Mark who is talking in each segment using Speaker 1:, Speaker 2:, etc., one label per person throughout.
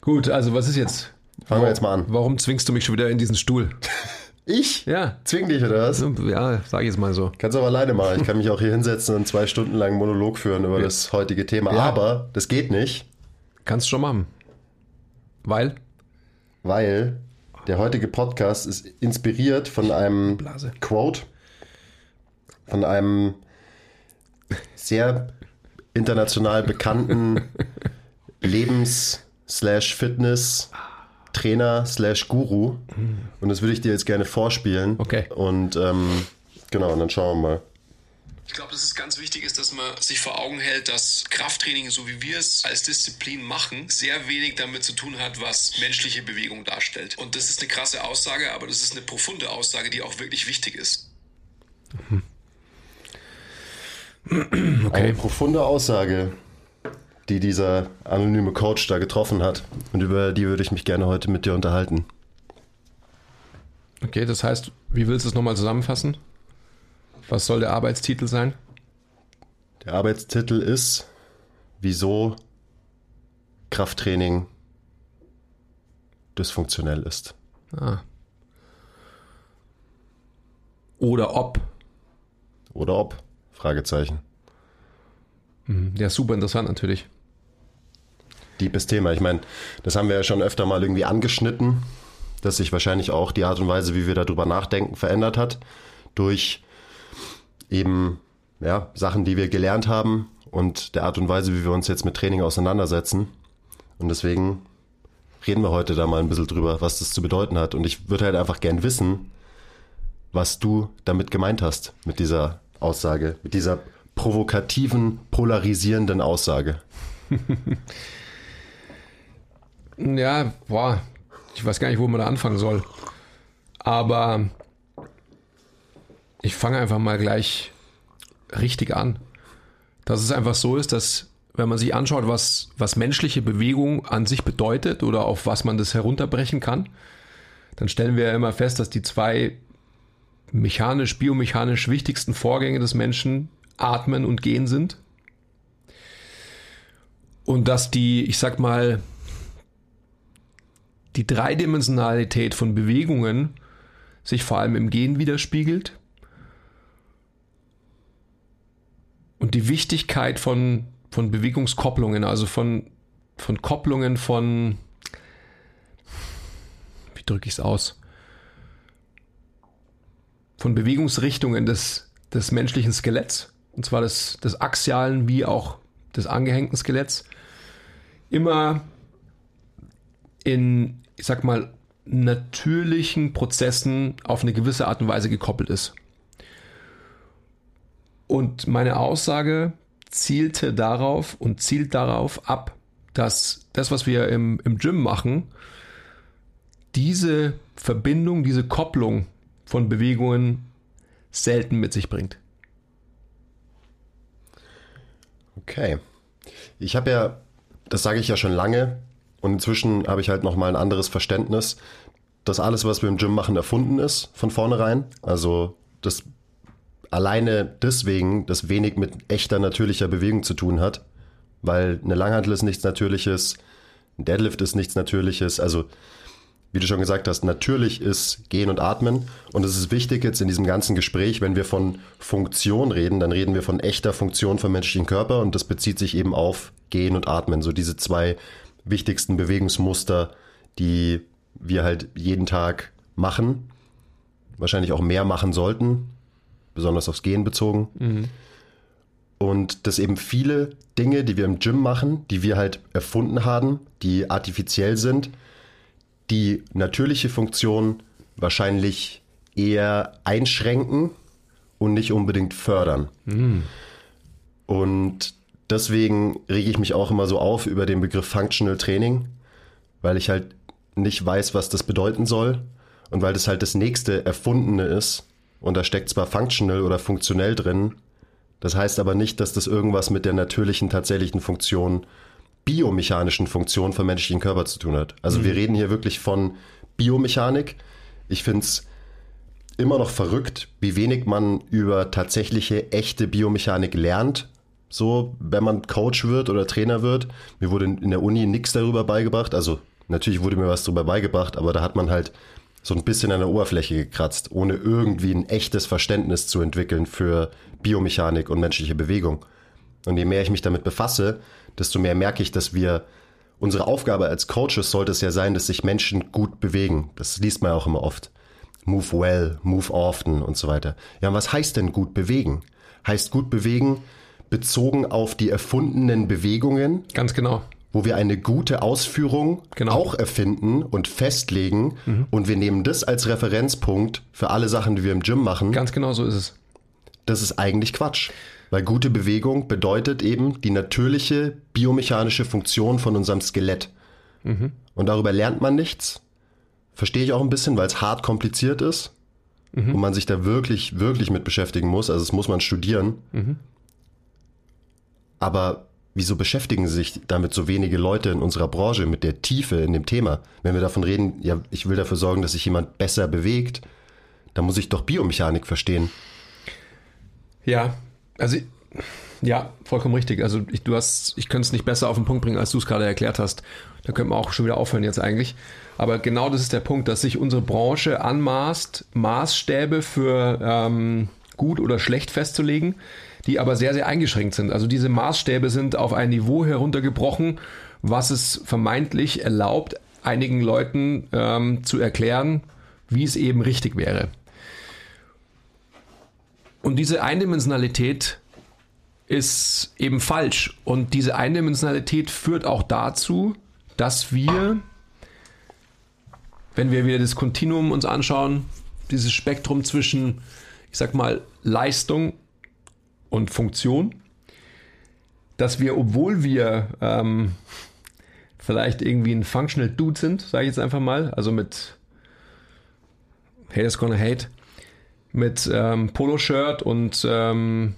Speaker 1: Gut, also was ist jetzt?
Speaker 2: Fangen wir jetzt mal an.
Speaker 1: Warum zwingst du mich schon wieder in diesen Stuhl?
Speaker 2: Ich?
Speaker 1: Ja.
Speaker 2: Zwing dich oder was?
Speaker 1: Ja, sag ich jetzt mal so.
Speaker 2: Kannst du auch alleine machen. Ich kann mich auch hier hinsetzen und zwei Stunden lang einen Monolog führen über das heutige Thema.
Speaker 1: Ja.
Speaker 2: Aber das geht nicht,
Speaker 1: Kannst schon machen. Weil?
Speaker 2: weil der heutige Podcast ist inspiriert von einem
Speaker 1: Blase.
Speaker 2: Quote von einem sehr international bekannten Lebens- slash Fitness Trainer slash Guru und das würde ich dir jetzt gerne vorspielen.
Speaker 1: Okay.
Speaker 2: Und ähm, genau, und dann schauen wir mal.
Speaker 3: Ich glaube, dass es ganz wichtig ist, dass man sich vor Augen hält, dass Krafttraining, so wie wir es als Disziplin machen, sehr wenig damit zu tun hat, was menschliche Bewegung darstellt. Und das ist eine krasse Aussage, aber das ist eine profunde Aussage, die auch wirklich wichtig ist.
Speaker 2: Eine profunde Aussage, die dieser anonyme Coach da getroffen hat. Und über die würde ich mich gerne heute mit dir unterhalten.
Speaker 1: Okay, das heißt, wie willst du es nochmal zusammenfassen? Was soll der Arbeitstitel sein?
Speaker 2: Der Arbeitstitel ist, wieso Krafttraining dysfunktionell ist.
Speaker 1: Ah. Oder ob.
Speaker 2: Oder ob? Fragezeichen.
Speaker 1: Ja, super interessant natürlich.
Speaker 2: Deepes Thema. Ich meine, das haben wir ja schon öfter mal irgendwie angeschnitten, dass sich wahrscheinlich auch die Art und Weise, wie wir darüber nachdenken, verändert hat. Durch eben ja, Sachen, die wir gelernt haben und der Art und Weise, wie wir uns jetzt mit Training auseinandersetzen. Und deswegen reden wir heute da mal ein bisschen drüber, was das zu bedeuten hat. Und ich würde halt einfach gern wissen, was du damit gemeint hast, mit dieser Aussage, mit dieser provokativen, polarisierenden Aussage.
Speaker 1: Ja, boah, ich weiß gar nicht, wo man da anfangen soll. Aber ich fange einfach mal gleich richtig an. Dass es einfach so ist, dass wenn man sich anschaut, was, was menschliche Bewegung an sich bedeutet oder auf was man das herunterbrechen kann, dann stellen wir ja immer fest, dass die zwei mechanisch, biomechanisch wichtigsten Vorgänge des Menschen Atmen und Gehen sind. Und dass die, ich sag mal, die Dreidimensionalität von Bewegungen sich vor allem im Gehen widerspiegelt. Und die Wichtigkeit von, von Bewegungskopplungen, also von, von Kopplungen von, wie drücke ich es aus, von Bewegungsrichtungen des, des menschlichen Skeletts, und zwar des, des axialen wie auch des angehängten Skeletts, immer in, ich sag mal, natürlichen Prozessen auf eine gewisse Art und Weise gekoppelt ist. Und meine Aussage zielte darauf und zielt darauf ab, dass das, was wir im, im Gym machen, diese Verbindung, diese Kopplung von Bewegungen selten mit sich bringt.
Speaker 2: Okay. Ich habe ja, das sage ich ja schon lange und inzwischen habe ich halt nochmal ein anderes Verständnis, dass alles, was wir im Gym machen, erfunden ist von vornherein. Also das alleine deswegen das wenig mit echter natürlicher Bewegung zu tun hat, weil eine Langhantel ist nichts Natürliches, ein Deadlift ist nichts Natürliches. Also wie du schon gesagt hast, natürlich ist Gehen und Atmen. Und es ist wichtig jetzt in diesem ganzen Gespräch, wenn wir von Funktion reden, dann reden wir von echter Funktion vom menschlichen Körper und das bezieht sich eben auf Gehen und Atmen. So diese zwei wichtigsten Bewegungsmuster, die wir halt jeden Tag machen, wahrscheinlich auch mehr machen sollten, besonders aufs Gehen bezogen. Und dass eben viele Dinge, die wir im Gym machen, die wir halt erfunden haben, die artifiziell sind, die natürliche Funktion wahrscheinlich eher einschränken und nicht unbedingt fördern. Und deswegen rege ich mich auch immer so auf über den Begriff Functional Training, weil ich halt nicht weiß, was das bedeuten soll und weil das halt das nächste Erfundene ist. Und da steckt zwar functional oder funktionell drin, das heißt aber nicht, dass das irgendwas mit der natürlichen, tatsächlichen Funktion, biomechanischen Funktion vom menschlichen Körper zu tun hat. Also wir reden hier wirklich von Biomechanik. Ich finde es immer noch verrückt, wie wenig man über tatsächliche, echte Biomechanik lernt so, wenn man Coach wird oder Trainer wird. Mir wurde in der Uni nichts darüber beigebracht. Also natürlich wurde mir was darüber beigebracht, aber da hat man halt so ein bisschen an der Oberfläche gekratzt, ohne irgendwie ein echtes Verständnis zu entwickeln für Biomechanik und menschliche Bewegung. Und je mehr ich mich damit befasse, desto mehr merke ich, dass wir unsere Aufgabe als Coaches sollte es ja sein, dass sich Menschen gut bewegen. Das liest man ja auch immer oft. Move well, move often und so weiter. Ja, und was heißt denn gut bewegen? Heißt gut bewegen bezogen auf die erfundenen Bewegungen?
Speaker 1: Ganz genau.
Speaker 2: Wo wir eine gute Ausführung
Speaker 1: Genau.
Speaker 2: auch erfinden und festlegen und wir nehmen das als Referenzpunkt für alle Sachen, die wir im Gym machen.
Speaker 1: Ganz genau so ist es.
Speaker 2: Das ist eigentlich Quatsch. Weil gute Bewegung bedeutet eben die natürliche biomechanische Funktion von unserem Skelett. Und darüber lernt man nichts. Verstehe ich auch ein bisschen, weil es hart kompliziert ist und man sich da wirklich, wirklich mit beschäftigen muss. Also das muss man studieren. Aber wieso beschäftigen sich damit so wenige Leute in unserer Branche mit der Tiefe in dem Thema? Wenn wir davon reden, ja, ich will dafür sorgen, dass sich jemand besser bewegt, dann muss ich doch Biomechanik verstehen.
Speaker 1: Ja, also ja, vollkommen richtig. Also ich, du hast, ich könnte es nicht besser auf den Punkt bringen, als du es gerade erklärt hast. Da könnten wir auch schon wieder aufhören jetzt eigentlich. Aber genau das ist der Punkt, dass sich unsere Branche anmaßt, Maßstäbe für ähm, gut oder schlecht festzulegen, die aber sehr, sehr eingeschränkt sind. Also diese Maßstäbe sind auf ein Niveau heruntergebrochen, was es vermeintlich erlaubt, einigen Leuten ähm, zu erklären, wie es eben richtig wäre. Und diese Eindimensionalität ist eben falsch. Und diese Eindimensionalität führt auch dazu, dass wir, wenn wir wieder das Kontinuum uns anschauen, dieses Spektrum zwischen, ich sag mal, Leistung und Funktion, dass wir, obwohl wir ähm, vielleicht irgendwie ein Functional Dude sind, sage ich jetzt einfach mal, also mit Haters gonna hate, mit ähm, Poloshirt und ähm,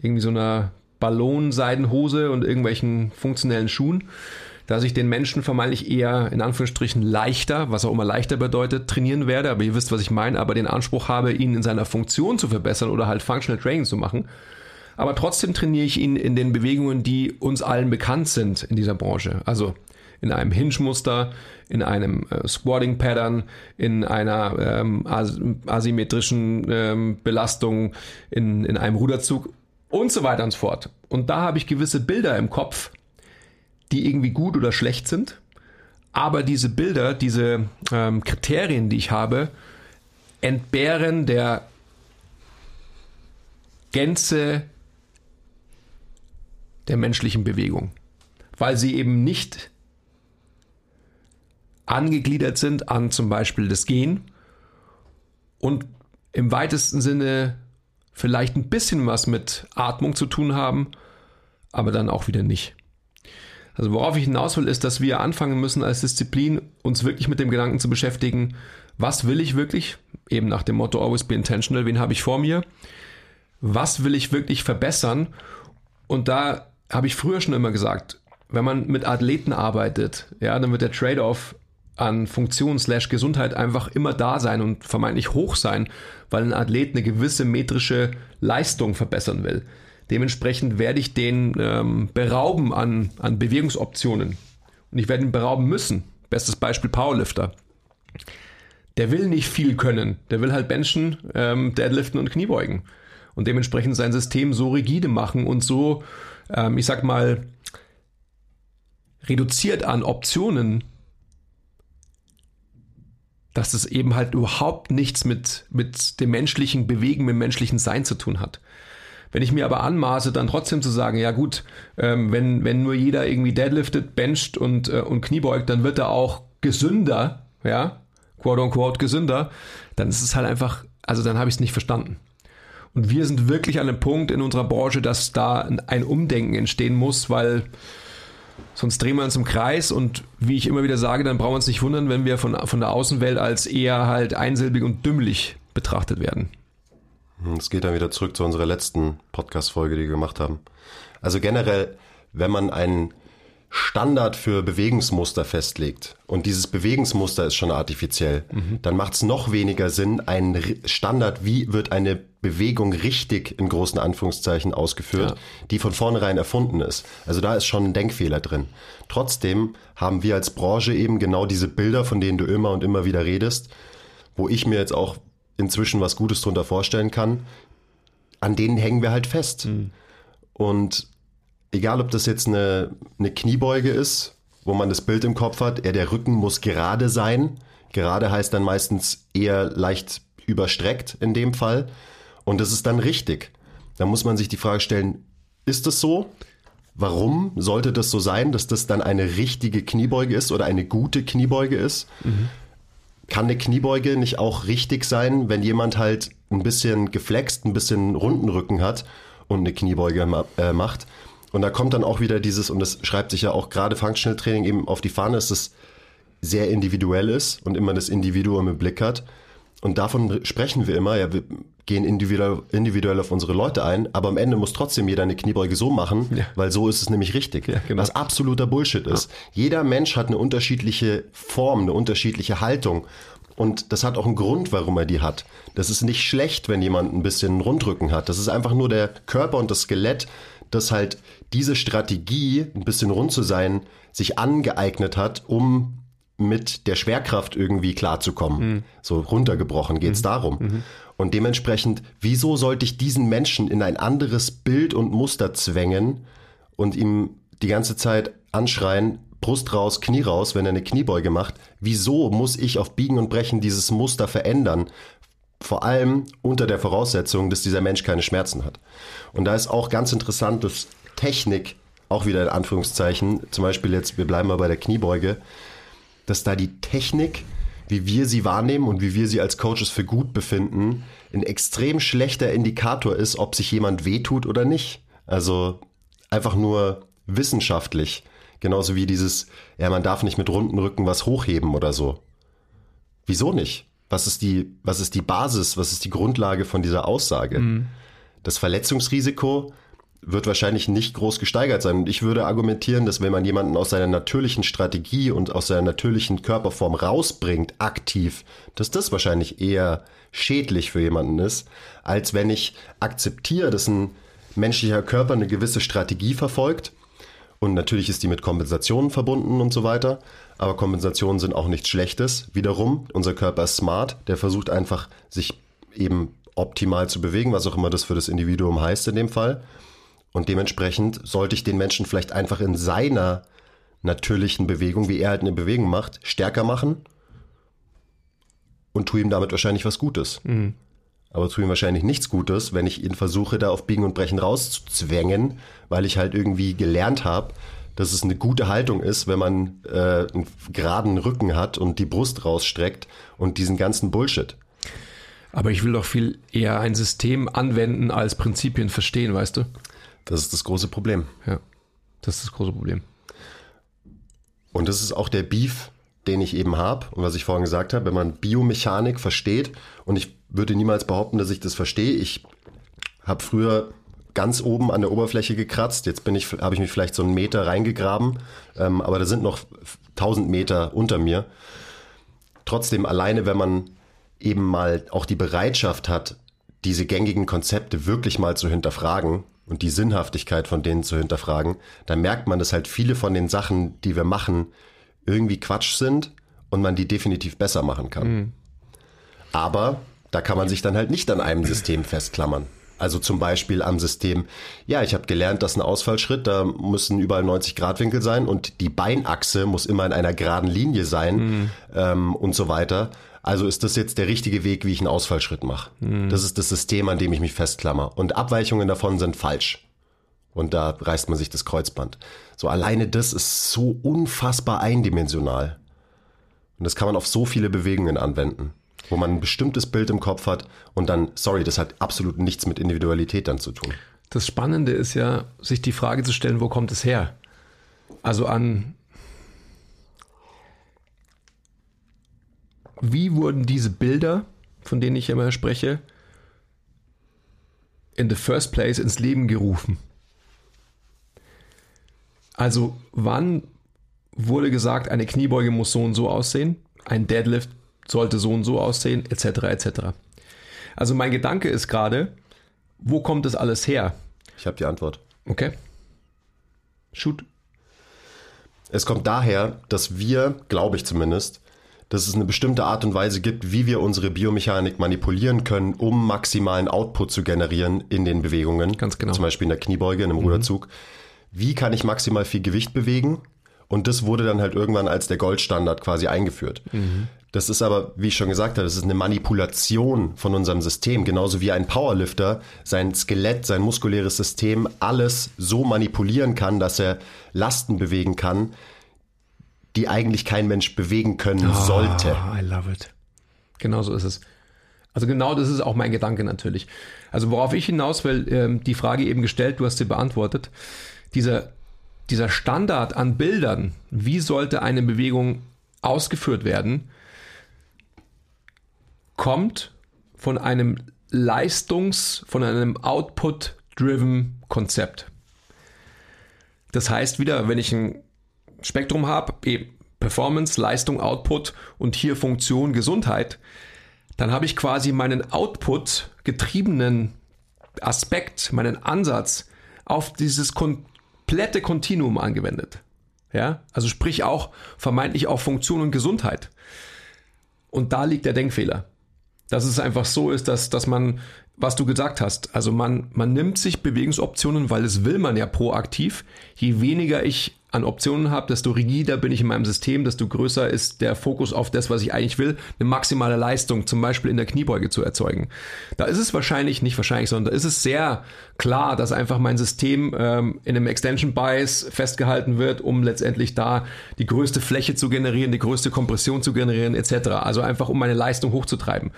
Speaker 1: irgendwie so einer Ballonseidenhose und irgendwelchen funktionellen Schuhen, dass ich den Menschen vermeintlich eher in Anführungsstrichen leichter, was auch immer leichter bedeutet, trainieren werde, aber ihr wisst, was ich meine, aber den Anspruch habe, ihn in seiner Funktion zu verbessern oder halt Functional Training zu machen. Aber trotzdem trainiere ich ihn in den Bewegungen, die uns allen bekannt sind in dieser Branche. Also in einem Hinge-Muster, in einem äh, Squatting-Pattern, in einer ähm, as asymmetrischen ähm, Belastung, in, in einem Ruderzug und so weiter und so fort. Und da habe ich gewisse Bilder im Kopf, die irgendwie gut oder schlecht sind. Aber diese Bilder, diese ähm, Kriterien, die ich habe, entbehren der Gänze der menschlichen Bewegung, weil sie eben nicht angegliedert sind an zum Beispiel das Gehen und im weitesten Sinne vielleicht ein bisschen was mit Atmung zu tun haben, aber dann auch wieder nicht. Also worauf ich hinaus will, ist, dass wir anfangen müssen als Disziplin uns wirklich mit dem Gedanken zu beschäftigen, was will ich wirklich, eben nach dem Motto Always be intentional, wen habe ich vor mir, was will ich wirklich verbessern? Und da habe ich früher schon immer gesagt, wenn man mit Athleten arbeitet, ja, dann wird der Trade-off an Funktion slash Gesundheit einfach immer da sein und vermeintlich hoch sein, weil ein Athlet eine gewisse metrische Leistung verbessern will. Dementsprechend werde ich den ähm, berauben an, an Bewegungsoptionen. Und ich werde ihn berauben müssen. Bestes Beispiel Powerlifter. Der will nicht viel können. Der will halt benchen, ähm, deadliften und Kniebeugen. Und dementsprechend sein System so rigide machen und so, ähm, ich sag mal, reduziert an Optionen, dass es eben halt überhaupt nichts mit, mit dem menschlichen Bewegen, mit dem menschlichen Sein zu tun hat. Wenn ich mir aber anmaße, dann trotzdem zu sagen, ja gut, ähm, wenn, wenn nur jeder irgendwie deadliftet, bencht und, äh, und kniebeugt, dann wird er auch gesünder, ja, quote unquote gesünder, dann ist es halt einfach, also dann habe ich es nicht verstanden. Und wir sind wirklich an einem Punkt in unserer Branche, dass da ein Umdenken entstehen muss, weil sonst drehen wir uns im Kreis und wie ich immer wieder sage, dann brauchen wir uns nicht wundern, wenn wir von, von der Außenwelt als eher halt einsilbig und dümmlich betrachtet werden.
Speaker 2: Es geht dann wieder zurück zu unserer letzten Podcast-Folge, die wir gemacht haben. Also generell, wenn man ein Standard für Bewegungsmuster festlegt und dieses Bewegungsmuster ist schon artifiziell, dann macht es noch weniger Sinn, einen Standard, wie wird eine Bewegung richtig in großen Anführungszeichen ausgeführt, die von vornherein erfunden ist. Also da ist schon ein Denkfehler drin. Trotzdem haben wir als Branche eben genau diese Bilder, von denen du immer und immer wieder redest, wo ich mir jetzt auch inzwischen was Gutes drunter vorstellen kann, an denen hängen wir halt fest. Und egal, ob das jetzt eine, eine Kniebeuge ist, wo man das Bild im Kopf hat, eher der Rücken muss gerade sein. Gerade heißt dann meistens eher leicht überstreckt in dem Fall. Und das ist dann richtig. Da muss man sich die Frage stellen, ist das so? Warum sollte das so sein, dass das dann eine richtige Kniebeuge ist oder eine gute Kniebeuge ist? Kann eine Kniebeuge nicht auch richtig sein, wenn jemand halt ein bisschen geflext, ein bisschen runden Rücken hat und eine Kniebeuge ma äh, macht? Und da kommt dann auch wieder dieses, und das schreibt sich ja auch gerade Functional Training eben auf die Fahne, dass es sehr individuell ist und immer das Individuum im Blick hat. Und davon sprechen wir immer, ja, wir gehen individuell, individuell auf unsere Leute ein, aber am Ende muss trotzdem jeder eine Kniebeuge so machen,
Speaker 1: Ja.
Speaker 2: weil so ist es nämlich richtig.
Speaker 1: Ja, genau.
Speaker 2: Was absoluter Bullshit ist. Jeder Mensch hat eine unterschiedliche Form, eine unterschiedliche Haltung. Und das hat auch einen Grund, warum er die hat. Das ist nicht schlecht, wenn jemand ein bisschen Rundrücken hat. Das ist einfach nur der Körper und das Skelett, das halt diese Strategie, ein bisschen rund zu sein, sich angeeignet hat, um mit der Schwerkraft irgendwie klarzukommen. So runtergebrochen geht's darum. Und dementsprechend, wieso sollte ich diesen Menschen in ein anderes Bild und Muster zwängen und ihm die ganze Zeit anschreien, Brust raus, Knie raus, wenn er eine Kniebeuge macht? Wieso muss ich auf Biegen und Brechen dieses Muster verändern? Vor allem unter der Voraussetzung, dass dieser Mensch keine Schmerzen hat. Und da ist auch ganz interessant, dass Technik, auch wieder in Anführungszeichen, zum Beispiel jetzt, wir bleiben mal bei der Kniebeuge, dass da die Technik, wie wir sie wahrnehmen und wie wir sie als Coaches für gut befinden, ein extrem schlechter Indikator ist, ob sich jemand wehtut oder nicht. Also einfach nur wissenschaftlich. Genauso wie dieses, ja, man darf nicht mit runden Rücken was hochheben oder so. Wieso nicht? Was ist die, was ist die Basis, was ist die Grundlage von dieser Aussage? Das Verletzungsrisiko wird wahrscheinlich nicht groß gesteigert sein. Und ich würde argumentieren, dass wenn man jemanden aus seiner natürlichen Strategie und aus seiner natürlichen Körperform rausbringt, aktiv, dass das wahrscheinlich eher schädlich für jemanden ist, als wenn ich akzeptiere, dass ein menschlicher Körper eine gewisse Strategie verfolgt. Und natürlich ist die mit Kompensationen verbunden und so weiter. Aber Kompensationen sind auch nichts Schlechtes. Wiederum, unser Körper ist smart. Der versucht einfach, sich eben optimal zu bewegen, was auch immer das für das Individuum heißt in dem Fall. Und dementsprechend sollte ich den Menschen vielleicht einfach in seiner natürlichen Bewegung, wie er halt eine Bewegung macht, stärker machen und tue ihm damit wahrscheinlich was Gutes. Aber tue ihm wahrscheinlich nichts Gutes, wenn ich ihn versuche, da auf Biegen und Brechen rauszuzwängen, weil ich halt irgendwie gelernt habe, dass es eine gute Haltung ist, wenn man äh, einen geraden Rücken hat und die Brust rausstreckt und diesen ganzen Bullshit.
Speaker 1: Aber ich will doch viel eher ein System anwenden als Prinzipien verstehen, weißt du?
Speaker 2: Das ist das große Problem.
Speaker 1: Ja. Das ist das große Problem.
Speaker 2: Und das ist auch der Beef, den ich eben habe und was ich vorhin gesagt habe, wenn man Biomechanik versteht und ich würde niemals behaupten, dass ich das verstehe. Ich habe früher ganz oben an der Oberfläche gekratzt, jetzt bin ich, habe ich mich vielleicht so einen Meter reingegraben, ähm, aber da sind noch 1000 Meter unter mir. Trotzdem alleine, wenn man eben mal auch die Bereitschaft hat, diese gängigen Konzepte wirklich mal zu hinterfragen und die Sinnhaftigkeit von denen zu hinterfragen, dann merkt man, dass halt viele von den Sachen, die wir machen, irgendwie Quatsch sind und man die definitiv besser machen kann. Aber da kann man sich dann halt nicht an einem System festklammern. Also zum Beispiel am System, ja, ich habe gelernt, dass ein Ausfallschritt, da müssen überall 90 Grad Winkel sein und die Beinachse muss immer in einer geraden Linie sein ähm, und so weiter. Also ist das jetzt der richtige Weg, wie ich einen Ausfallschritt mache. Das ist das System, an dem ich mich festklammer. Und Abweichungen davon sind falsch. Und da reißt man sich das Kreuzband. So alleine das ist so unfassbar eindimensional. Und das kann man auf so viele Bewegungen anwenden, wo man ein bestimmtes Bild im Kopf hat und dann, sorry, das hat absolut nichts mit Individualität dann zu tun.
Speaker 1: Das Spannende ist ja, sich die Frage zu stellen, wo kommt es her? Also an, wie wurden diese Bilder, von denen ich immer spreche, in the first place ins Leben gerufen? Also wann wurde gesagt, eine Kniebeuge muss so und so aussehen, ein Deadlift sollte so und so aussehen, etc. etc. Also mein Gedanke ist gerade, wo kommt das alles her?
Speaker 2: Ich habe die Antwort.
Speaker 1: Okay. Shoot.
Speaker 2: Es kommt daher, dass wir, glaube ich zumindest, dass es eine bestimmte Art und Weise gibt, wie wir unsere Biomechanik manipulieren können, um maximalen Output zu generieren in den Bewegungen.
Speaker 1: Ganz genau.
Speaker 2: Zum Beispiel in der Kniebeuge, in einem Ruderzug. Wie kann ich maximal viel Gewicht bewegen? Und das wurde dann halt irgendwann als der Goldstandard quasi eingeführt. Das ist aber, wie ich schon gesagt habe, das ist eine Manipulation von unserem System. Genauso wie ein Powerlifter sein Skelett, sein muskuläres System, alles so manipulieren kann, dass er Lasten bewegen kann, die eigentlich kein Mensch bewegen können sollte.
Speaker 1: Ah, I love it. Genau so ist es. Also genau das ist auch mein Gedanke natürlich. Also worauf ich hinaus will, ähm, die Frage eben gestellt, du hast sie beantwortet. Dieser, dieser Standard an Bildern, wie sollte eine Bewegung ausgeführt werden, kommt von einem Leistungs-, von einem Output-driven Konzept. Das heißt wieder, wenn ich ein Spektrum habe, eben Performance, Leistung, Output und hier Funktion, Gesundheit, dann habe ich quasi meinen Output getriebenen Aspekt, meinen Ansatz auf dieses komplette Kontinuum angewendet. Ja, also sprich auch vermeintlich auf Funktion und Gesundheit. Und da liegt der Denkfehler. Dass es einfach so ist, dass, dass man, was du gesagt hast, also man, man nimmt sich Bewegungsoptionen, weil das will man ja proaktiv. Je weniger ich an Optionen habe, desto rigider bin ich in meinem System, desto größer ist der Fokus auf das, was ich eigentlich will, eine maximale Leistung zum Beispiel in der Kniebeuge zu erzeugen. Da ist es wahrscheinlich, nicht wahrscheinlich, sondern da ist es sehr klar, dass einfach mein System ähm, in einem Extension Bias festgehalten wird, um letztendlich da die größte Fläche zu generieren, die größte Kompression zu generieren, etc. Also einfach um meine Leistung hochzutreiben.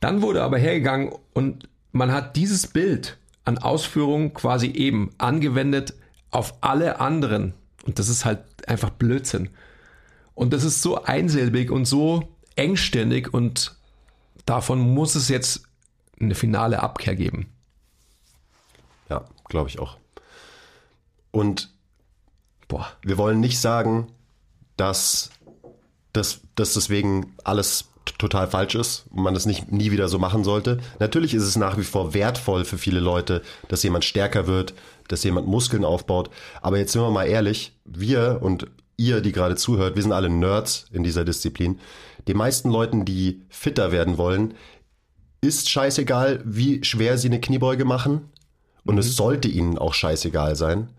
Speaker 1: Dann wurde aber hergegangen und man hat dieses Bild an Ausführungen quasi eben angewendet auf alle anderen. Und das ist halt einfach Blödsinn. Und das ist so einsilbig und so engstirnig und davon muss es jetzt eine finale Abkehr geben.
Speaker 2: Ja, glaube ich auch. Und
Speaker 1: Boah.
Speaker 2: wir wollen nicht sagen, dass, dass, dass deswegen alles total falsch ist und man das nicht nie wieder so machen sollte. Natürlich ist es nach wie vor wertvoll für viele Leute, dass jemand stärker wird, dass jemand Muskeln aufbaut. Aber jetzt sind wir mal ehrlich, wir und ihr, die gerade zuhört, wir sind alle Nerds in dieser Disziplin. Den meisten Leuten, die fitter werden wollen, ist scheißegal, wie schwer sie eine Kniebeuge machen. Und es sollte ihnen auch scheißegal sein.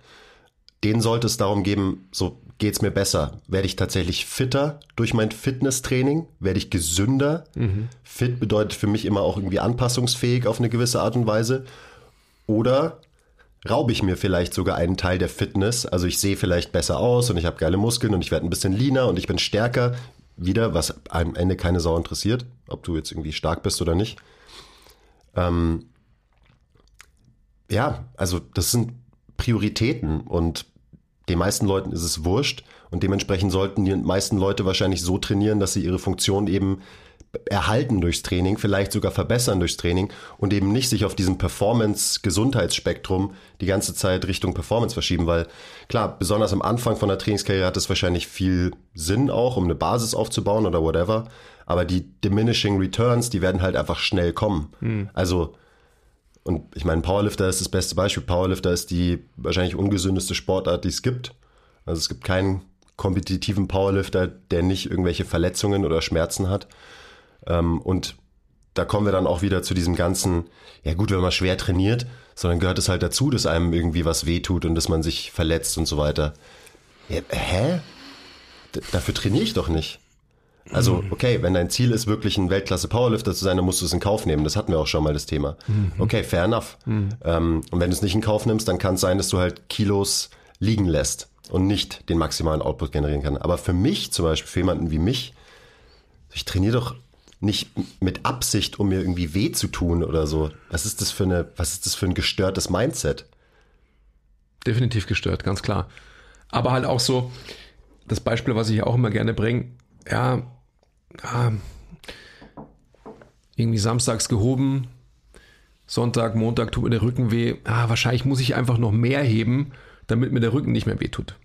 Speaker 2: Denen sollte es darum geben, so geht's mir besser. Werde ich tatsächlich fitter durch mein Fitnesstraining? Werde ich gesünder? Fit bedeutet für mich immer auch irgendwie anpassungsfähig auf eine gewisse Art und Weise. Oder raube ich mir vielleicht sogar einen Teil der Fitness. Also ich sehe vielleicht besser aus und ich habe geile Muskeln und ich werde ein bisschen leaner und ich bin stärker. Wieder, was am Ende keine Sau interessiert, ob du jetzt irgendwie stark bist oder nicht. Ähm, ja, also das sind Prioritäten und den meisten Leuten ist es wurscht und dementsprechend sollten die meisten Leute wahrscheinlich so trainieren, dass sie ihre Funktion eben erhalten durchs Training, vielleicht sogar verbessern durchs Training und eben nicht sich auf diesem Performance-Gesundheitsspektrum die ganze Zeit Richtung Performance verschieben, weil klar, besonders am Anfang von der Trainingskarriere hat es wahrscheinlich viel Sinn auch, um eine Basis aufzubauen oder whatever, aber die diminishing returns, die werden halt einfach schnell kommen. Also und ich meine, Powerlifter ist das beste Beispiel. Powerlifter ist die wahrscheinlich ungesündeste Sportart, die es gibt. Also es gibt keinen kompetitiven Powerlifter, der nicht irgendwelche Verletzungen oder Schmerzen hat. Ähm, und da kommen wir dann auch wieder zu diesem ganzen, ja gut, wenn man schwer trainiert, sondern gehört es halt dazu, dass einem irgendwie was wehtut und dass man sich verletzt und so weiter. Ja, hä? D dafür trainiere ich doch nicht. Also, okay, wenn dein Ziel ist, wirklich ein Weltklasse-Powerlifter zu sein, dann musst du es in Kauf nehmen. Das hatten wir auch schon mal das Thema. Okay, fair enough. Ähm, und wenn du es nicht in Kauf nimmst, dann kann es sein, dass du halt Kilos liegen lässt und nicht den maximalen Output generieren kann. Aber für mich zum Beispiel, für jemanden wie mich, ich trainiere doch nicht mit Absicht, um mir irgendwie weh zu tun oder so. Was ist das für eine, was ist das für ein gestörtes Mindset?
Speaker 1: Definitiv gestört, ganz klar. Aber halt auch so, das Beispiel, was ich auch immer gerne bringe, ja, ja, irgendwie samstags gehoben, Sonntag, Montag tut mir der Rücken weh. Ah, wahrscheinlich muss ich einfach noch mehr heben, damit mir der Rücken nicht mehr wehtut.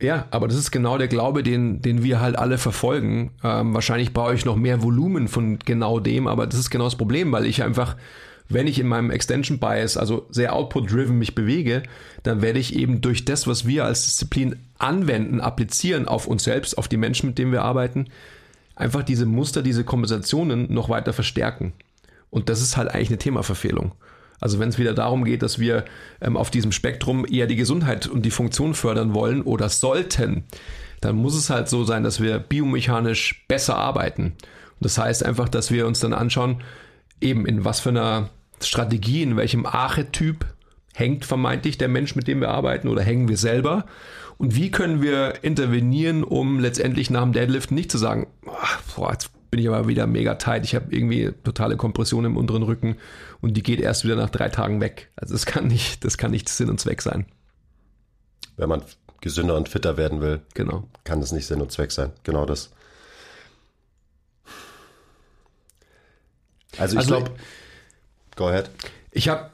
Speaker 1: Ja, aber das ist genau der Glaube, den, den wir halt alle verfolgen. Ähm, wahrscheinlich brauche ich noch mehr Volumen von genau dem, aber das ist genau das Problem, weil ich einfach, wenn ich in meinem Extension Bias, also sehr output-driven mich bewege, dann werde ich eben durch das, was wir als Disziplin anwenden, applizieren auf uns selbst, auf die Menschen, mit denen wir arbeiten, einfach diese Muster, diese Kompensationen noch weiter verstärken. Und das ist halt eigentlich eine Themaverfehlung. Also wenn es wieder darum geht, dass wir ähm, auf diesem Spektrum eher die Gesundheit und die Funktion fördern wollen oder sollten, dann muss es halt so sein, dass wir biomechanisch besser arbeiten. Und das heißt einfach, dass wir uns dann anschauen, eben in was für einer Strategie, in welchem Archetyp hängt vermeintlich der Mensch, mit dem wir arbeiten oder hängen wir selber und wie können wir intervenieren, um letztendlich nach dem Deadlift nicht zu sagen, boah, jetzt bin ich aber wieder mega tight, ich habe irgendwie totale Kompression im unteren Rücken und die geht erst wieder nach drei Tagen weg. Also das kann nicht, das kann nicht Sinn und Zweck sein.
Speaker 2: Wenn man gesünder und fitter werden will,
Speaker 1: genau.
Speaker 2: kann das nicht Sinn und Zweck sein. Genau das. Also ich also, glaube, go ahead.
Speaker 1: Ich habe,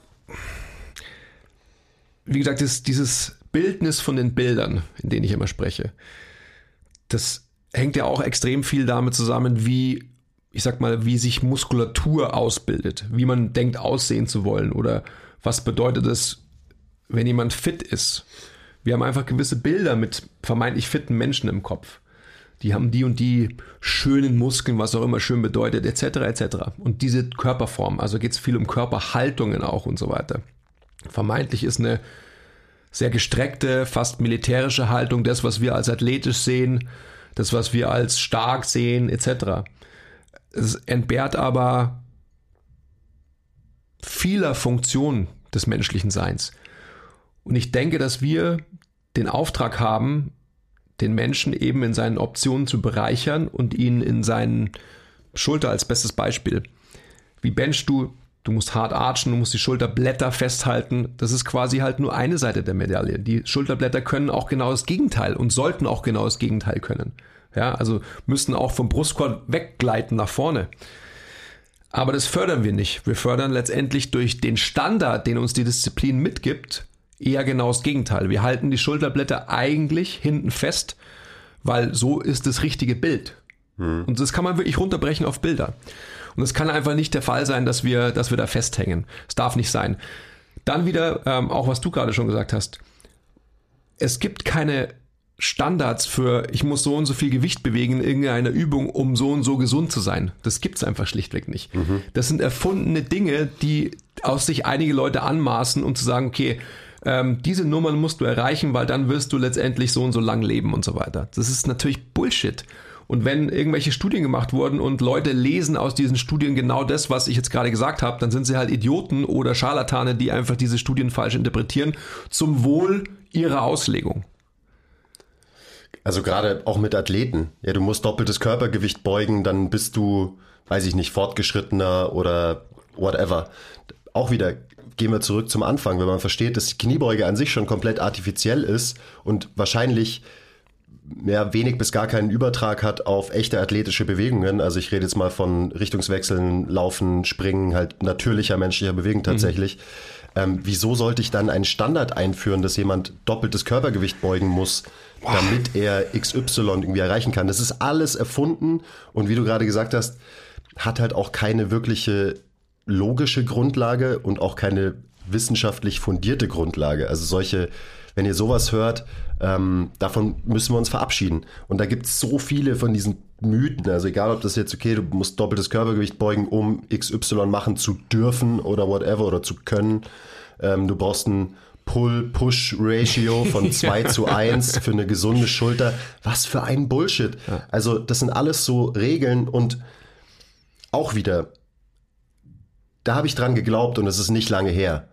Speaker 1: wie gesagt, das, dieses Bildnis von den Bildern, in denen ich immer spreche, das hängt ja auch extrem viel damit zusammen, wie, ich sag mal, wie sich Muskulatur ausbildet, wie man denkt, aussehen zu wollen oder was bedeutet es, wenn jemand fit ist. Wir haben einfach gewisse Bilder mit vermeintlich fitten Menschen im Kopf. Die haben die und die schönen Muskeln, was auch immer schön bedeutet, etc. etc. Und diese Körperform, also geht es viel um Körperhaltungen auch und so weiter. Vermeintlich ist eine sehr gestreckte, fast militärische Haltung das, was wir als athletisch sehen, das, was wir als stark sehen, etc. Es entbehrt aber vieler Funktionen des menschlichen Seins. Und ich denke, dass wir den Auftrag haben, den Menschen eben in seinen Optionen zu bereichern und ihn in seinen Schulter als bestes Beispiel. Wie benchst du? Du musst hart archen, du musst die Schulterblätter festhalten. Das ist quasi halt nur eine Seite der Medaille. Die Schulterblätter können auch genau das Gegenteil und sollten auch genau das Gegenteil können. Ja, also müssten auch vom Brustkorb weggleiten nach vorne. Aber das fördern wir nicht. Wir fördern letztendlich durch den Standard, den uns die Disziplin mitgibt, eher genau das Gegenteil. Wir halten die Schulterblätter eigentlich hinten fest, weil so ist das richtige Bild. Hm. Und das kann man wirklich runterbrechen auf Bilder. Und es kann einfach nicht der Fall sein, dass wir, dass wir da festhängen. Es darf nicht sein. Dann wieder, ähm, auch was du gerade schon gesagt hast. Es gibt keine Standards für, ich muss so und so viel Gewicht bewegen in irgendeiner Übung, um so und so gesund zu sein. Das gibt's einfach schlichtweg nicht. Mhm. Das sind erfundene Dinge, die aus sich einige Leute anmaßen, um zu sagen, okay, ähm, diese Nummern musst du erreichen, weil dann wirst du letztendlich so und so lang leben und so weiter. Das ist natürlich Bullshit. Und wenn irgendwelche Studien gemacht wurden und Leute lesen aus diesen Studien genau das, was ich jetzt gerade gesagt habe, dann sind sie halt Idioten oder Scharlatane, die einfach diese Studien falsch interpretieren, zum Wohl ihrer Auslegung.
Speaker 2: Also gerade auch mit Athleten. Ja, du musst doppeltes Körpergewicht beugen, dann bist du, weiß ich nicht, fortgeschrittener oder whatever. Auch wieder gehen wir zurück zum Anfang, wenn man versteht, dass Kniebeuge an sich schon komplett artifiziell ist und wahrscheinlich mehr wenig bis gar keinen Übertrag hat auf echte athletische Bewegungen. Also ich rede jetzt mal von Richtungswechseln, Laufen, Springen, halt natürlicher menschlicher Bewegung tatsächlich. Mhm. Ähm, wieso sollte ich dann einen Standard einführen, dass jemand doppeltes Körpergewicht beugen muss, wow. damit er XY irgendwie erreichen kann? Das ist alles erfunden und wie du gerade gesagt hast, hat halt auch keine wirkliche logische Grundlage und auch keine wissenschaftlich fundierte Grundlage. Also solche, wenn ihr sowas hört, ähm, davon müssen wir uns verabschieden. Und da gibt es so viele von diesen Mythen. Also egal, ob das jetzt, okay, du musst doppeltes Körpergewicht beugen, um XY machen zu dürfen oder whatever oder zu können. Ähm, du brauchst ein Pull-Push-Ratio von 2 zu 1 für eine gesunde Schulter. Was für ein Bullshit. Also das sind alles so Regeln und auch wieder, da habe ich dran geglaubt und es ist nicht lange her.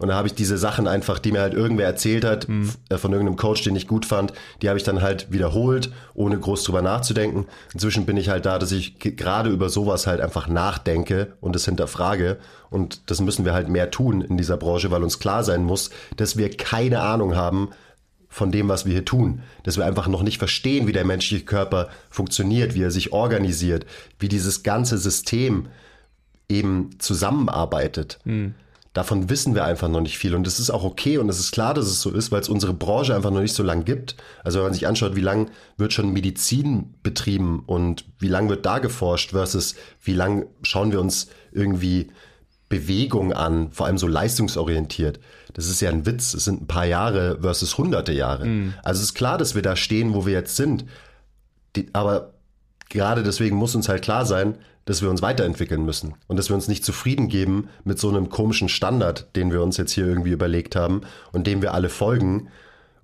Speaker 2: Und da habe ich diese Sachen einfach, die mir halt irgendwer erzählt hat, mhm. von irgendeinem Coach, den ich gut fand, die habe ich dann halt wiederholt, ohne groß drüber nachzudenken. Inzwischen bin ich halt da, dass ich gerade über sowas halt einfach nachdenke und es hinterfrage. Und das müssen wir halt mehr tun in dieser Branche, weil uns klar sein muss, dass wir keine Ahnung haben, von dem, was wir hier tun. Dass wir einfach noch nicht verstehen, wie der menschliche Körper funktioniert, wie er sich organisiert, wie dieses ganze System eben zusammenarbeitet. Mhm Davon wissen wir einfach noch nicht viel. Und es ist auch okay und es ist klar, dass es so ist, weil es unsere Branche einfach noch nicht so lang gibt. Also wenn man sich anschaut, wie lang wird schon Medizin betrieben und wie lang wird da geforscht versus wie lang schauen wir uns irgendwie Bewegung an, vor allem so leistungsorientiert. Das ist ja ein Witz. Es sind ein paar Jahre versus hunderte Jahre. Mhm. Also es ist klar, dass wir da stehen, wo wir jetzt sind. Die, aber gerade deswegen muss uns halt klar sein, dass wir uns weiterentwickeln müssen und dass wir uns nicht zufrieden geben mit so einem komischen Standard, den wir uns jetzt hier irgendwie überlegt haben und dem wir alle folgen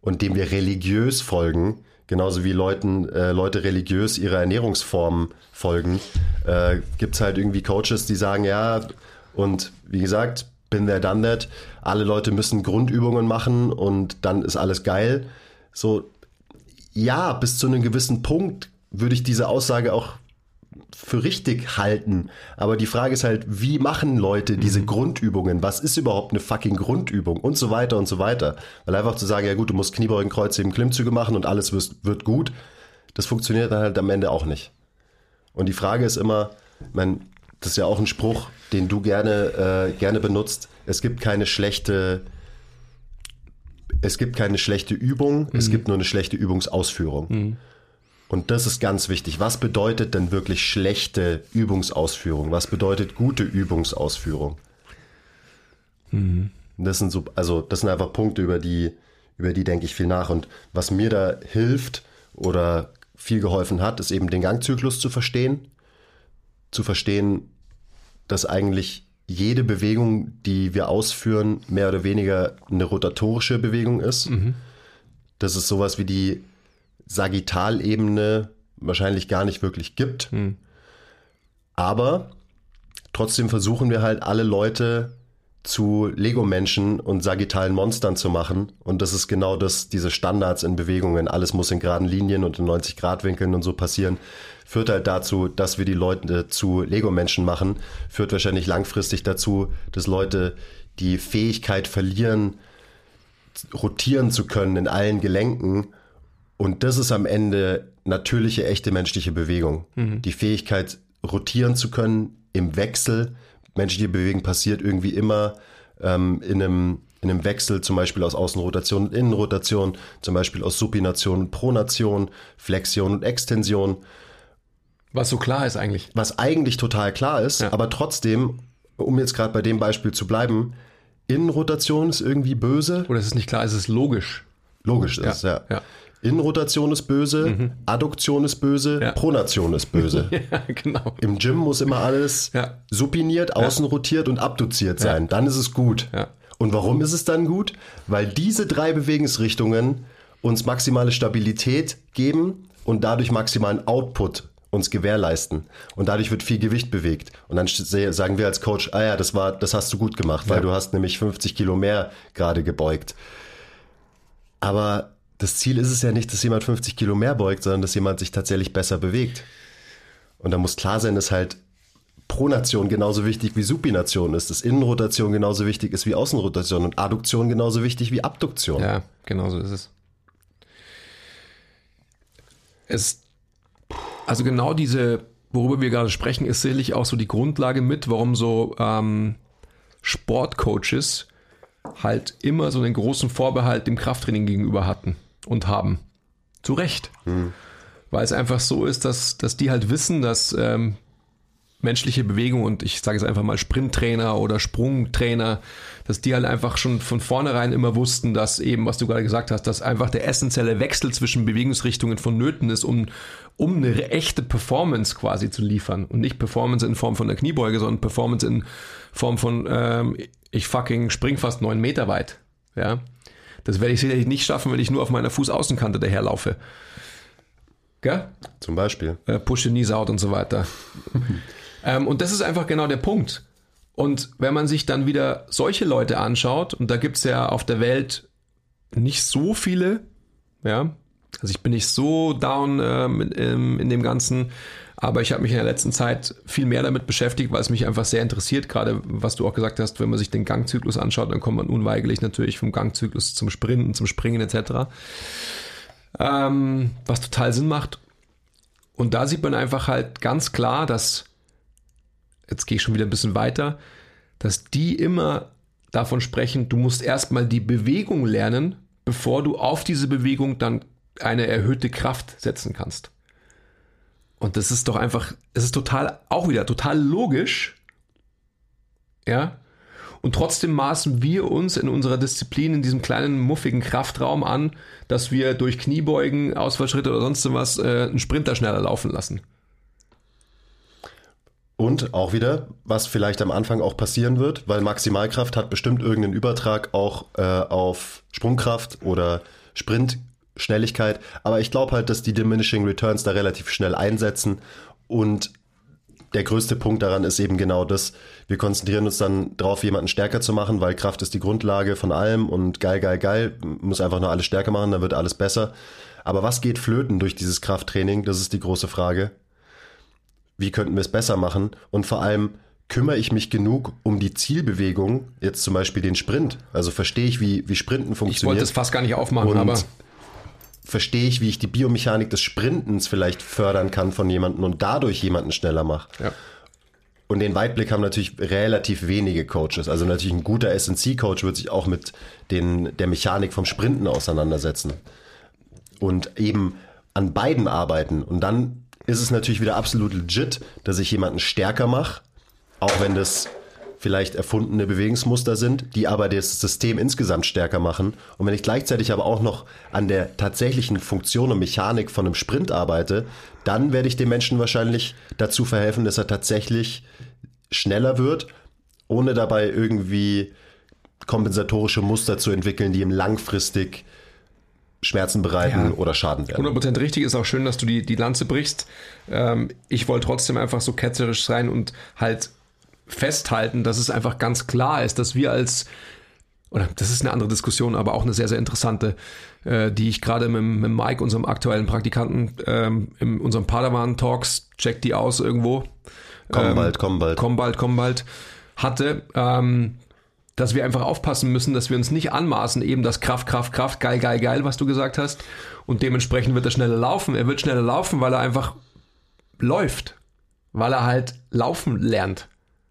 Speaker 2: und dem wir religiös folgen, genauso wie Leuten, äh, Leute religiös ihrer Ernährungsform folgen, äh, gibt es halt irgendwie Coaches, die sagen, ja, und wie gesagt, bin there, done that, alle Leute müssen Grundübungen machen und dann ist alles geil. So, ja, bis zu einem gewissen Punkt würde ich diese Aussage auch für richtig halten. Aber die Frage ist halt, wie machen Leute diese mhm. Grundübungen? Was ist überhaupt eine fucking Grundübung? Und so weiter und so weiter. Weil einfach zu sagen, ja gut, du musst Kniebeugen, Kreuzheben, Klimmzüge machen und alles wird, wird gut, das funktioniert dann halt am Ende auch nicht. Und die Frage ist immer, ich meine, das ist ja auch ein Spruch, den du gerne, äh, gerne benutzt. Es gibt keine schlechte, es gibt keine schlechte Übung, mhm. es gibt nur eine schlechte Übungsausführung. Mhm. Und das ist ganz wichtig. Was bedeutet denn wirklich schlechte Übungsausführung? Was bedeutet gute Übungsausführung? Mhm. Das sind so, also das sind einfach Punkte, über die, über die denke ich viel nach. Und was mir da hilft oder viel geholfen hat, ist eben den Gangzyklus zu verstehen. Zu verstehen, dass eigentlich jede Bewegung, die wir ausführen, mehr oder weniger eine rotatorische Bewegung ist. Mhm. Das ist sowas wie die Sagittalebene wahrscheinlich gar nicht wirklich gibt. Hm. Aber trotzdem versuchen wir halt alle Leute zu Lego-Menschen und sagittalen Monstern zu machen. Und das ist genau das, diese Standards in Bewegungen. Alles muss in geraden Linien und in 90-Grad-Winkeln und so passieren. Führt halt dazu, dass wir die Leute zu Lego-Menschen machen. Führt wahrscheinlich langfristig dazu, dass Leute die Fähigkeit verlieren, rotieren zu können in allen Gelenken und das ist am Ende natürliche, echte menschliche Bewegung. Mhm. Die Fähigkeit, rotieren zu können im Wechsel. Menschliche Bewegung passiert irgendwie immer ähm, in, einem, in einem Wechsel, zum Beispiel aus Außenrotation und Innenrotation, zum Beispiel aus Supination und Pronation, Flexion und Extension.
Speaker 1: Was so klar ist eigentlich.
Speaker 2: Was eigentlich total klar ist, ja. aber trotzdem, um jetzt gerade bei dem Beispiel zu bleiben, Innenrotation ist irgendwie böse.
Speaker 1: Oder ist es nicht klar, ist es logisch.
Speaker 2: Logisch ist es, ja. ja. Innenrotation ist böse, mhm. Adduktion ist böse, ja. Pronation ist böse. ja, genau. Im Gym muss immer alles ja. supiniert, außen rotiert und abduziert sein. Dann ist es gut. Und warum ist es dann gut? Weil diese drei Bewegungsrichtungen uns maximale Stabilität geben und dadurch maximalen Output uns gewährleisten. Und dadurch wird viel Gewicht bewegt. Und dann sagen wir als Coach, ah ja, das war, das hast du gut gemacht, weil du hast nämlich 50 Kilo mehr gerade gebeugt. Aber das Ziel ist es ja nicht, dass jemand 50 Kilo mehr beugt, sondern dass jemand sich tatsächlich besser bewegt. Und da muss klar sein, dass halt Pronation genauso wichtig wie Supination ist, dass Innenrotation genauso wichtig ist wie Außenrotation und Adduktion genauso wichtig wie Abduktion.
Speaker 1: Ja, genauso ist es. Es, also genau diese, worüber wir gerade sprechen, ist sicherlich auch so die Grundlage mit, warum so ähm, Sportcoaches halt immer so einen großen Vorbehalt dem Krafttraining gegenüber hatten und haben. Zu Recht. Mhm. Weil es einfach so ist, dass, dass die halt wissen, dass ähm, menschliche Bewegung und ich sage es einfach mal Sprinttrainer oder Sprungtrainer, dass die halt einfach schon von vornherein immer wussten, dass eben, was du gerade gesagt hast, dass einfach der essentielle Wechsel zwischen Bewegungsrichtungen vonnöten ist, um, um eine echte Performance quasi zu liefern. Und nicht Performance in Form von der Kniebeuge, sondern Performance in Form von ähm, ich fucking spring fast neun Meter weit. Ja. Das werde ich sicherlich nicht schaffen, wenn ich nur auf meiner Fußaußenkante daherlaufe.
Speaker 2: Gell? Zum Beispiel.
Speaker 1: Äh, push the knees out und so weiter. ähm, und das ist einfach genau der Punkt. Und wenn man sich dann wieder solche Leute anschaut, und da gibt es ja auf der Welt nicht so viele, ja, also ich bin nicht so down ähm, in, in dem Ganzen, aber ich habe mich in der letzten Zeit viel mehr damit beschäftigt, weil es mich einfach sehr interessiert. Gerade was du auch gesagt hast, wenn man sich den Gangzyklus anschaut, dann kommt man unweigerlich natürlich vom Gangzyklus zum Sprinten, zum Springen etc. Ähm, was total Sinn macht. Und da sieht man einfach halt ganz klar, dass, jetzt gehe ich schon wieder ein bisschen weiter, dass die immer davon sprechen, du musst erstmal die Bewegung lernen, bevor du auf diese Bewegung dann eine erhöhte Kraft setzen kannst. Und das ist doch einfach, es ist total, auch wieder total logisch. Ja. Und trotzdem maßen wir uns in unserer Disziplin in diesem kleinen, muffigen Kraftraum an, dass wir durch Kniebeugen, Ausfallschritte oder sonst was äh, einen Sprinter schneller laufen lassen.
Speaker 2: Und auch wieder, was vielleicht am Anfang auch passieren wird, weil Maximalkraft hat bestimmt irgendeinen Übertrag auch äh, auf Sprungkraft oder Sprintschnelligkeit. Aber ich glaube halt, dass die Diminishing Returns da relativ schnell einsetzen. Und der größte Punkt daran ist eben genau das. Wir konzentrieren uns dann darauf, jemanden stärker zu machen, weil Kraft ist die Grundlage von allem und geil, geil, geil. Muss einfach nur alles stärker machen, dann wird alles besser. Aber was geht flöten durch dieses Krafttraining? Das ist die große Frage wie könnten wir es besser machen und vor allem kümmere ich mich genug um die Zielbewegung, jetzt zum Beispiel den Sprint. Also verstehe ich, wie, wie Sprinten funktioniert. Ich
Speaker 1: wollte es fast gar nicht aufmachen, und aber
Speaker 2: verstehe ich, wie ich die Biomechanik des Sprintens vielleicht fördern kann von jemandem und dadurch jemanden schneller mache. Ja. Und den Weitblick haben natürlich relativ wenige Coaches. Also natürlich ein guter SNC-Coach wird sich auch mit den, der Mechanik vom Sprinten auseinandersetzen. Und eben an beiden arbeiten. Und dann ist es natürlich wieder absolut legit, dass ich jemanden stärker mache, auch wenn das vielleicht erfundene Bewegungsmuster sind, die aber das System insgesamt stärker machen. Und wenn ich gleichzeitig aber auch noch an der tatsächlichen Funktion und Mechanik von einem Sprint arbeite, dann werde ich dem Menschen wahrscheinlich dazu verhelfen, dass er tatsächlich schneller wird, ohne dabei irgendwie kompensatorische Muster zu entwickeln, die ihm langfristig Schmerzen bereiten ja, oder Schaden werden.
Speaker 1: 100% richtig, ist auch schön, dass du die, die Lanze brichst. Ähm, ich wollte trotzdem einfach so ketzerisch sein und halt festhalten, dass es einfach ganz klar ist, dass wir als, oder das ist eine andere Diskussion, aber auch eine sehr, sehr interessante, äh, die ich gerade mit, mit Mike, unserem aktuellen Praktikanten, ähm, in unserem Padawan-Talks, check die aus irgendwo.
Speaker 2: Komm ähm, bald, komm bald.
Speaker 1: Komm bald, komm bald. Hatte, ähm, dass wir einfach aufpassen müssen, dass wir uns nicht anmaßen, eben das Kraft, Kraft, Kraft, geil, geil, geil, was du gesagt hast. Und dementsprechend wird er schneller laufen. Er wird schneller laufen, weil er einfach läuft. Weil er halt laufen lernt.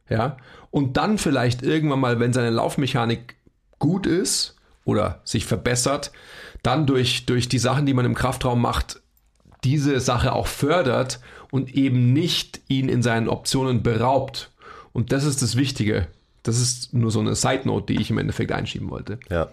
Speaker 1: Ja. Und dann vielleicht irgendwann mal, wenn seine Laufmechanik gut ist oder sich verbessert, dann durch, durch die Sachen, die man im Kraftraum macht, diese Sache auch fördert und eben nicht ihn in seinen Optionen beraubt. Und das ist das Wichtige. Das ist nur so eine Side Note, die ich im Endeffekt einschieben wollte.
Speaker 2: Ja.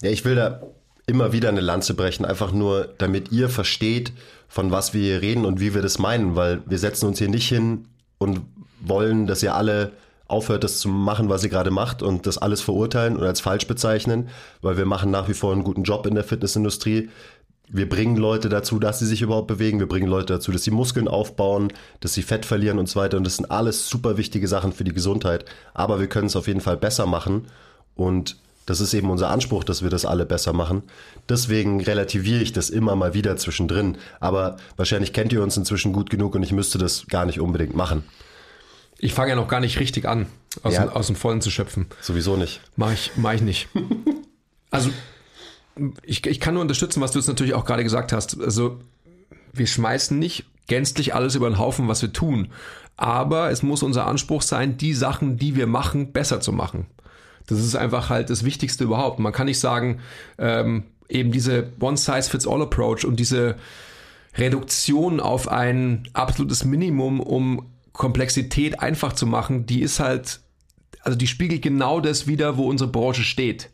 Speaker 2: Ja, ich will da immer wieder eine Lanze brechen, einfach nur, damit ihr versteht, von was wir hier reden und wie wir das meinen, weil wir setzen uns hier nicht hin und wollen, dass ihr alle aufhört, das zu machen, was ihr gerade macht und das alles verurteilen und als falsch bezeichnen, weil wir machen nach wie vor einen guten Job in der Fitnessindustrie wir bringen Leute dazu, dass sie sich überhaupt bewegen. Wir bringen Leute dazu, dass sie Muskeln aufbauen, dass sie Fett verlieren und so weiter. Und das sind alles super wichtige Sachen für die Gesundheit. Aber wir können es auf jeden Fall besser machen. Und das ist eben unser Anspruch, dass wir das alle besser machen. Deswegen relativiere ich das immer mal wieder zwischendrin. Aber wahrscheinlich kennt ihr uns inzwischen gut genug und ich müsste das gar nicht unbedingt machen.
Speaker 1: Ich fange ja noch gar nicht richtig an, aus, ja. dem, aus dem Vollen zu schöpfen.
Speaker 2: Sowieso nicht.
Speaker 1: Mach ich, mach ich nicht. also ich, ich kann nur unterstützen, was du jetzt natürlich auch gerade gesagt hast. Also wir schmeißen nicht gänzlich alles über den Haufen, was wir tun. Aber es muss unser Anspruch sein, die Sachen, die wir machen, besser zu machen. Das ist einfach halt das Wichtigste überhaupt. Man kann nicht sagen, ähm, eben diese One-Size-Fits-All-Approach und diese Reduktion auf ein absolutes Minimum, um Komplexität einfach zu machen, die ist halt, also die spiegelt genau das wieder, wo unsere Branche steht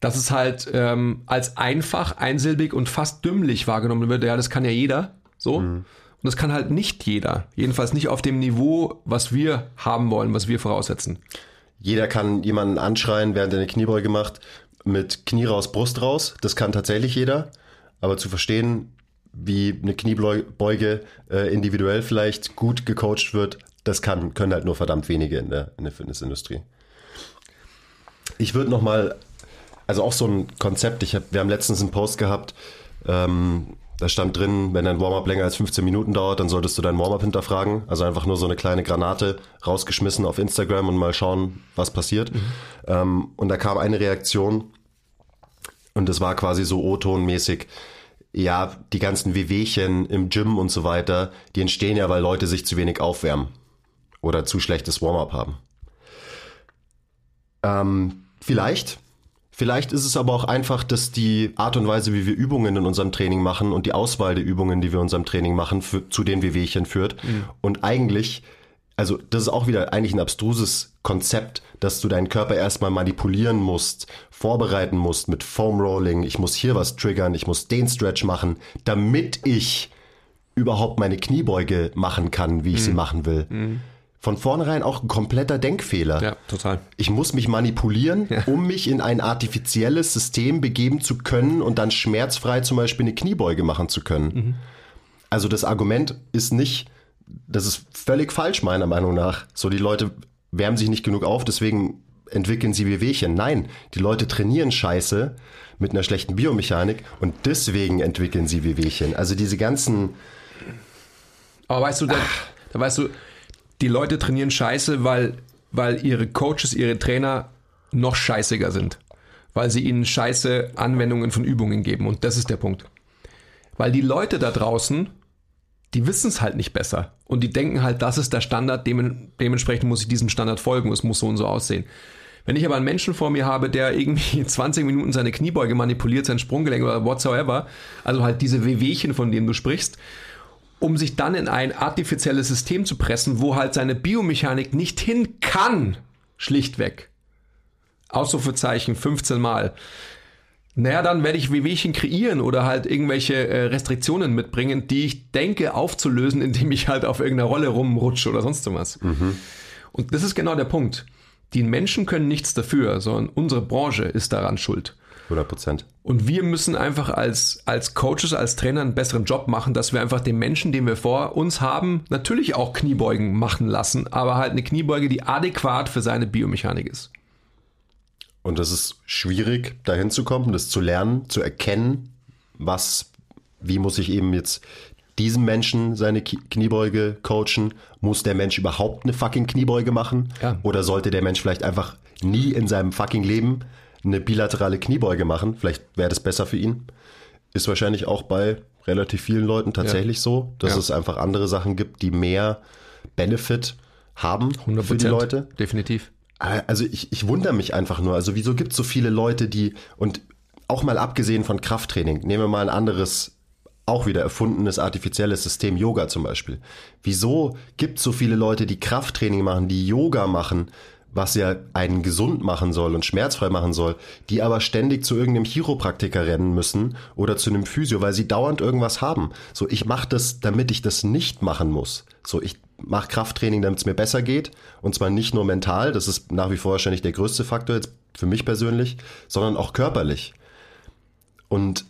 Speaker 1: dass es halt ähm, als einfach, einsilbig und fast dümmlich wahrgenommen wird. Ja, das kann ja jeder. So. Mhm. Und das kann halt nicht jeder. Jedenfalls nicht auf dem Niveau, was wir haben wollen, was wir voraussetzen.
Speaker 2: Jeder kann jemanden anschreien, während er eine Kniebeuge macht, mit Knie raus, Brust raus. Das kann tatsächlich jeder. Aber zu verstehen, wie eine Kniebeuge äh, individuell vielleicht gut gecoacht wird, das kann, können halt nur verdammt wenige in der, in der Fitnessindustrie. Ich würde noch mal also auch so ein Konzept. Ich hab, wir haben letztens einen Post gehabt, ähm, da stand drin, wenn dein Warm-up länger als 15 Minuten dauert, dann solltest du dein Warm-up hinterfragen. Also einfach nur so eine kleine Granate rausgeschmissen auf Instagram und mal schauen, was passiert. Mhm. Ähm, und da kam eine Reaktion und das war quasi so O-Ton-mäßig. Ja, die ganzen Wehwehchen im Gym und so weiter, die entstehen ja, weil Leute sich zu wenig aufwärmen oder zu schlechtes Warm-up haben. Ähm, vielleicht. Vielleicht ist es aber auch einfach, dass die Art und Weise, wie wir Übungen in unserem Training machen und die Auswahl der Übungen, die wir in unserem Training machen, für, zu den Wehwehchen führt. Und eigentlich, also das ist auch wieder eigentlich ein abstruses Konzept, dass du deinen Körper erstmal manipulieren musst, vorbereiten musst mit Foam Rolling. Ich muss hier was triggern, ich muss den Stretch machen, damit ich überhaupt meine Kniebeuge machen kann, wie ich sie machen will. Von vornherein auch ein kompletter Denkfehler.
Speaker 1: Ja, total.
Speaker 2: Ich muss mich manipulieren, um mich in ein artifizielles System begeben zu können und dann schmerzfrei zum Beispiel eine Kniebeuge machen zu können. Also das Argument ist nicht, das ist völlig falsch meiner Meinung nach. So die Leute wärmen sich nicht genug auf, deswegen entwickeln sie Wehwehchen. Nein, die Leute trainieren Scheiße mit einer schlechten Biomechanik und deswegen entwickeln sie Wehwehchen. Also diese ganzen,
Speaker 1: Aber weißt du, da, da weißt du, die Leute trainieren scheiße, weil, weil ihre Coaches, ihre Trainer noch scheißiger sind. Weil sie ihnen scheiße Anwendungen von Übungen geben. Und das ist der Punkt. Weil die Leute da draußen, die wissen es halt nicht besser. Und die denken halt, das ist der Standard, demen, dementsprechend muss ich diesem Standard folgen, es muss so und so aussehen. Wenn ich aber einen Menschen vor mir habe, der irgendwie 20 Minuten seine Kniebeuge manipuliert, sein Sprunggelenk oder whatsoever, also halt diese Wehwehchen, von denen du sprichst, um sich dann in ein artifizielles System zu pressen, wo halt seine Biomechanik nicht hin kann, schlichtweg. Ausrufezeichen 15 Mal. Naja, dann werde ich Wehwehchen kreieren oder halt irgendwelche äh, Restriktionen mitbringen, die ich denke aufzulösen, indem ich halt auf irgendeiner Rolle rumrutsche oder sonst was. Und das ist genau der Punkt. Die Menschen können nichts dafür, sondern unsere Branche ist daran schuld.
Speaker 2: 100 Prozent.
Speaker 1: Und wir müssen einfach als, als Coaches, als Trainer einen besseren Job machen, dass wir einfach den Menschen, den wir vor uns haben, natürlich auch Kniebeugen machen lassen, aber halt eine Kniebeuge, die adäquat für seine Biomechanik ist.
Speaker 2: Und das ist schwierig, dahin zu kommen, das zu lernen, zu erkennen, was, wie muss ich eben jetzt diesem Menschen seine Kniebeuge coachen? Muss der Mensch überhaupt eine fucking Kniebeuge machen?
Speaker 1: Ja.
Speaker 2: Oder sollte der Mensch vielleicht einfach nie in seinem fucking Leben eine bilaterale Kniebeuge machen? Vielleicht wäre das besser für ihn. Ist wahrscheinlich auch bei relativ vielen Leuten tatsächlich so, dass
Speaker 1: Ja.
Speaker 2: es einfach andere Sachen gibt, die mehr Benefit haben
Speaker 1: 100
Speaker 2: für die Leute.
Speaker 1: Definitiv.
Speaker 2: Also ich, ich wundere mich einfach nur. Also wieso gibt es so viele Leute, die, und auch mal abgesehen von Krafttraining, nehmen wir mal ein anderes, auch wieder erfundenes artifizielles System, Yoga zum Beispiel. Wieso gibt es so viele Leute, die Krafttraining machen, die Yoga machen, was ja einen gesund machen soll und schmerzfrei machen soll, die aber ständig zu irgendeinem Chiropraktiker rennen müssen oder zu einem Physio, weil sie dauernd irgendwas haben. So, ich mache das, damit ich das nicht machen muss. So, ich mache Krafttraining, damit es mir besser geht. Und zwar nicht nur mental, das ist nach wie vor wahrscheinlich der größte Faktor jetzt für mich persönlich, sondern auch körperlich. Und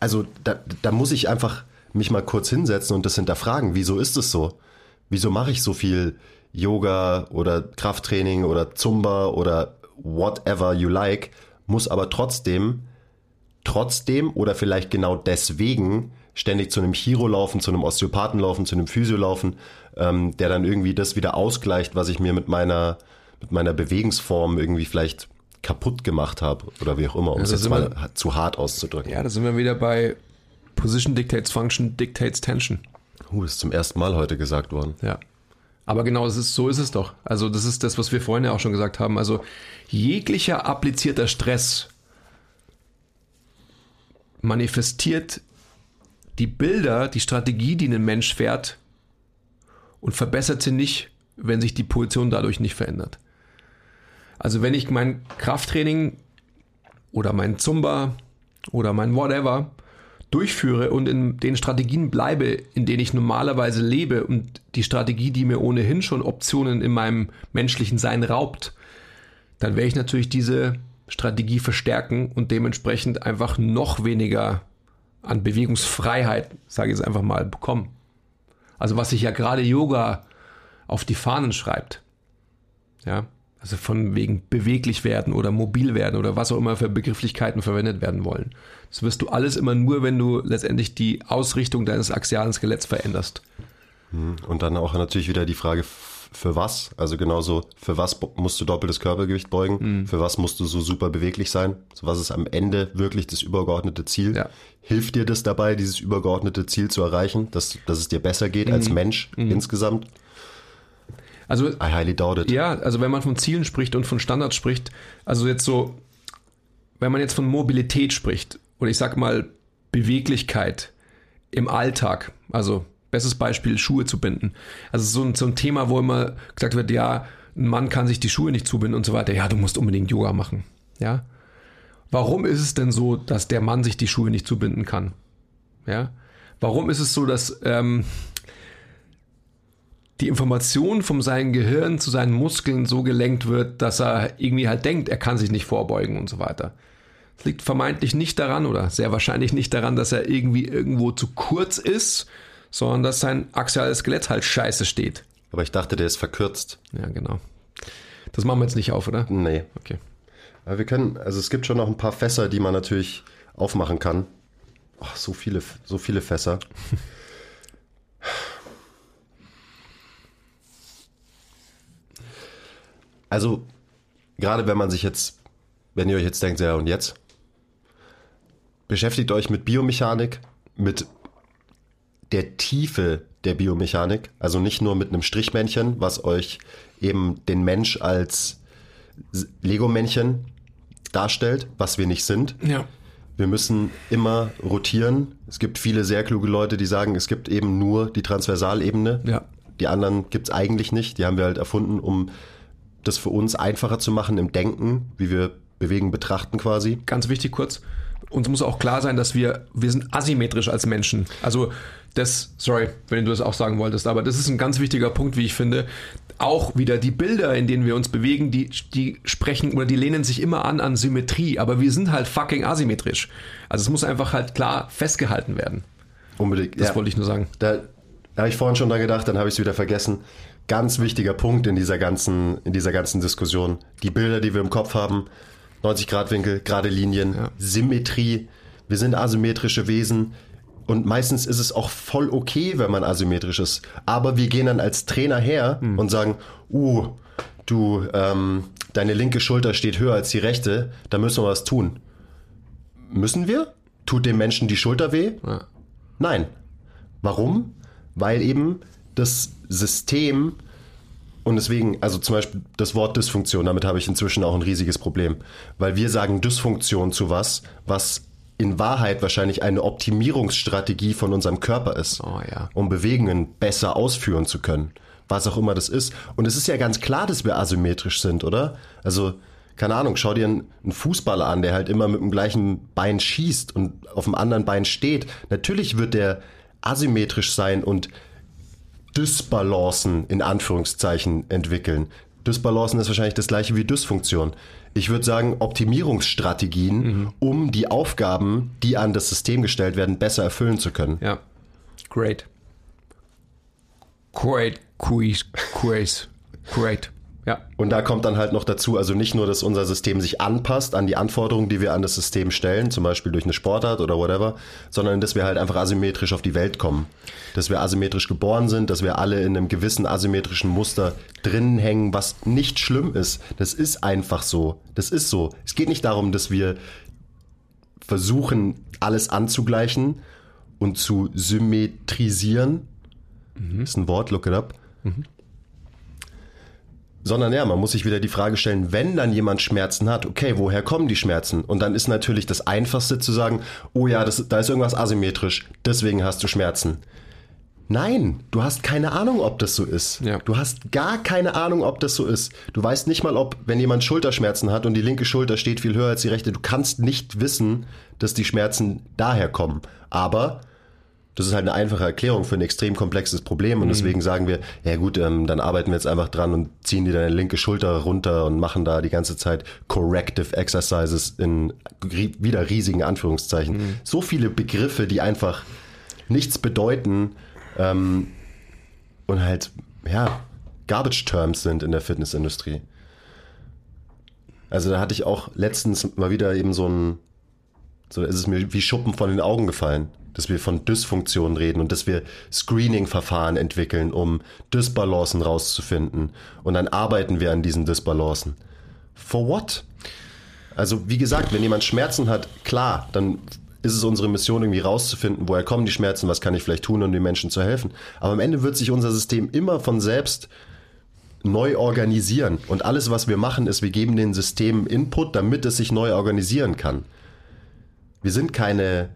Speaker 2: also da, da muss ich einfach mich mal kurz hinsetzen und das hinterfragen. Wieso ist es so? Wieso mache ich so viel Yoga oder Krafttraining oder Zumba oder whatever you like, muss aber trotzdem, trotzdem oder vielleicht genau deswegen ständig zu einem Chiro laufen, zu einem Osteopathen laufen, zu einem Physio laufen, ähm, der dann irgendwie das wieder ausgleicht, was ich mir mit meiner, mit meiner Bewegungsform irgendwie vielleicht kaputt gemacht habe oder wie auch immer, um es
Speaker 1: da
Speaker 2: jetzt mal
Speaker 1: wir-
Speaker 2: zu hart auszudrücken.
Speaker 1: Ja, da sind wir wieder bei Position dictates Function, dictates Tension.
Speaker 2: Uh, ist zum ersten Mal heute gesagt worden.
Speaker 1: Ja. Aber genau, es ist, so ist es doch. Also, das ist das, was wir vorhin ja auch schon gesagt haben. Also, jeglicher applizierter Stress manifestiert die Bilder, die Strategie, die ein Mensch fährt und verbessert sie nicht, wenn sich die Position dadurch nicht verändert. Also, wenn ich mein Krafttraining oder mein Zumba oder mein Whatever durchführe und in den Strategien bleibe, in denen ich normalerweise lebe und die Strategie, die mir ohnehin schon Optionen in meinem menschlichen Sein raubt, dann werde ich natürlich diese Strategie verstärken und dementsprechend einfach noch weniger an Bewegungsfreiheit, sage ich jetzt einfach mal, bekommen. Also was sich ja gerade Yoga auf die Fahnen schreibt. Ja, also von wegen beweglich werden oder mobil werden oder was auch immer für Begrifflichkeiten verwendet werden wollen. Das wirst du alles immer nur, wenn du letztendlich die Ausrichtung deines axialen Skeletts veränderst.
Speaker 2: Und dann auch natürlich wieder die Frage, für was? Also genauso, für was musst du doppeltes Körpergewicht beugen?
Speaker 1: Mhm.
Speaker 2: Für was musst du so super beweglich sein? So, was ist am Ende wirklich das übergeordnete Ziel?
Speaker 1: Ja.
Speaker 2: Hilft dir das dabei, dieses übergeordnete Ziel zu erreichen, dass, dass es dir besser geht als
Speaker 1: Mhm.
Speaker 2: Mensch insgesamt?
Speaker 1: Also
Speaker 2: I highly doubt it.
Speaker 1: ja, also wenn man von Zielen spricht und von Standards spricht, also jetzt so, wenn man jetzt von Mobilität spricht oder ich sag mal Beweglichkeit im Alltag, also bestes Beispiel Schuhe zu binden. Also so ein, so ein Thema, wo immer gesagt wird, ja, ein Mann kann sich die Schuhe nicht zubinden und so weiter. Ja, du musst unbedingt Yoga machen. Ja. Warum ist es denn so, dass der Mann sich die Schuhe nicht zubinden kann? Ja. Warum ist es so, dass ähm, die Information von seinem Gehirn zu seinen Muskeln so gelenkt wird, dass er irgendwie halt denkt, er kann sich nicht vorbeugen und so weiter. Es liegt vermeintlich nicht daran oder sehr wahrscheinlich nicht daran, dass er irgendwie irgendwo zu kurz ist, sondern dass sein axiales Skelett halt scheiße steht.
Speaker 2: Aber ich dachte, der ist verkürzt.
Speaker 1: Ja, genau. Das machen wir jetzt nicht auf, oder?
Speaker 2: Nee.
Speaker 1: Okay.
Speaker 2: Aber wir können, also es gibt schon noch ein paar Fässer, die man natürlich aufmachen kann. Ach, so viele, so viele Fässer. Also, gerade wenn man sich jetzt, wenn ihr euch jetzt denkt, ja und jetzt, beschäftigt euch mit Biomechanik, mit der Tiefe der Biomechanik, also nicht nur mit einem Strichmännchen, was euch eben den Mensch als Lego-Männchen darstellt, was wir nicht sind.
Speaker 1: Ja.
Speaker 2: Wir müssen immer rotieren. Es gibt viele sehr kluge Leute, die sagen, es gibt eben nur die Transversalebene.
Speaker 1: Ja.
Speaker 2: Die anderen gibt es eigentlich nicht. Die haben wir halt erfunden, um das für uns einfacher zu machen im Denken, wie wir Bewegen betrachten quasi.
Speaker 1: Ganz wichtig kurz. Uns muss auch klar sein, dass wir, wir sind asymmetrisch als Menschen. Also das, sorry, wenn du das auch sagen wolltest, aber das ist ein ganz wichtiger Punkt, wie ich finde. Auch wieder die Bilder, in denen wir uns bewegen, die, die sprechen oder die lehnen sich immer an an Symmetrie, aber wir sind halt fucking asymmetrisch. Also es muss einfach halt klar festgehalten werden.
Speaker 2: Unbedingt.
Speaker 1: Das wollte ich nur sagen.
Speaker 2: Da, da habe ich vorhin schon dran gedacht, dann habe ich es wieder vergessen. Ganz wichtiger Punkt in dieser ganzen, in dieser ganzen Diskussion. Die Bilder, die wir im Kopf haben, 90 Grad Winkel, gerade Linien,
Speaker 1: Ja.
Speaker 2: Symmetrie. Wir sind asymmetrische Wesen. Und meistens ist es auch voll okay, wenn man asymmetrisch ist. Aber wir gehen dann als Trainer her und sagen, uh, du, ähm, deine linke Schulter steht höher als die rechte, da müssen wir was tun. Müssen wir? Tut dem Menschen die Schulter weh?
Speaker 1: Ja.
Speaker 2: Nein. Warum? Weil eben das System und deswegen, also zum Beispiel das Wort Dysfunktion, damit habe ich inzwischen auch ein riesiges Problem. Weil wir sagen Dysfunktion zu was, was in Wahrheit wahrscheinlich eine Optimierungsstrategie von unserem Körper ist,
Speaker 1: Oh ja.
Speaker 2: um Bewegungen besser ausführen zu können. Was auch immer das ist. Und es ist ja ganz klar, dass wir asymmetrisch sind, oder? Also, keine Ahnung, schau dir einen Fußballer an, der halt immer mit dem gleichen Bein schießt und auf dem anderen Bein steht. Natürlich wird der asymmetrisch sein und Dysbalancen in Anführungszeichen entwickeln. Dysbalancen ist wahrscheinlich das gleiche wie Dysfunktion. Ich würde sagen, Optimierungsstrategien, um die Aufgaben, die an das System gestellt werden, besser erfüllen zu können.
Speaker 1: Ja. Great. Great quiz, quiz. Great. Ja.
Speaker 2: Und da kommt dann halt noch dazu, also nicht nur, dass unser System sich anpasst an die Anforderungen, die wir an das System stellen, zum Beispiel durch eine Sportart oder whatever, sondern dass wir halt einfach asymmetrisch auf die Welt kommen. Dass wir asymmetrisch geboren sind, dass wir alle in einem gewissen asymmetrischen Muster drinnen hängen, was nicht schlimm ist. Das ist einfach so. Das ist so. Es geht nicht darum, dass wir versuchen, alles anzugleichen und zu symmetrisieren. Ist ein Wort, look it up. Sondern ja, man muss sich wieder die Frage stellen, wenn dann jemand Schmerzen hat, okay, woher kommen die Schmerzen? Und dann ist natürlich das Einfachste zu sagen, oh ja, das, da ist irgendwas asymmetrisch, deswegen hast du Schmerzen. Nein, du hast keine Ahnung, ob das so ist.
Speaker 1: Ja.
Speaker 2: Du hast gar keine Ahnung, ob das so ist. Du weißt nicht mal, ob, wenn jemand Schulterschmerzen hat und die linke Schulter steht viel höher als die rechte, du kannst nicht wissen, dass die Schmerzen daher kommen. Aber das ist halt eine einfache Erklärung für ein extrem komplexes Problem und deswegen sagen wir, ja gut, ähm, dann arbeiten wir jetzt einfach dran und ziehen dir deine linke Schulter runter und machen da die ganze Zeit Corrective Exercises in wieder riesigen Anführungszeichen. So viele Begriffe, die einfach nichts bedeuten ähm, und halt, ja, Garbage Terms sind in der Fitnessindustrie. Also da hatte ich auch letztens mal wieder eben so ein, so ist es mir wie Schuppen von den Augen gefallen, dass wir von Dysfunktionen reden und dass wir Screening-Verfahren entwickeln, um Dysbalancen rauszufinden. Und dann arbeiten wir an diesen Dysbalancen. For what? Also wie gesagt, wenn jemand Schmerzen hat, klar, dann ist es unsere Mission, irgendwie rauszufinden, woher kommen die Schmerzen, was kann ich vielleicht tun, um den Menschen zu helfen. Aber am Ende wird sich unser System immer von selbst neu organisieren. Und alles, was wir machen, ist, wir geben den Systemen Input, damit es sich neu organisieren kann. Wir sind keine,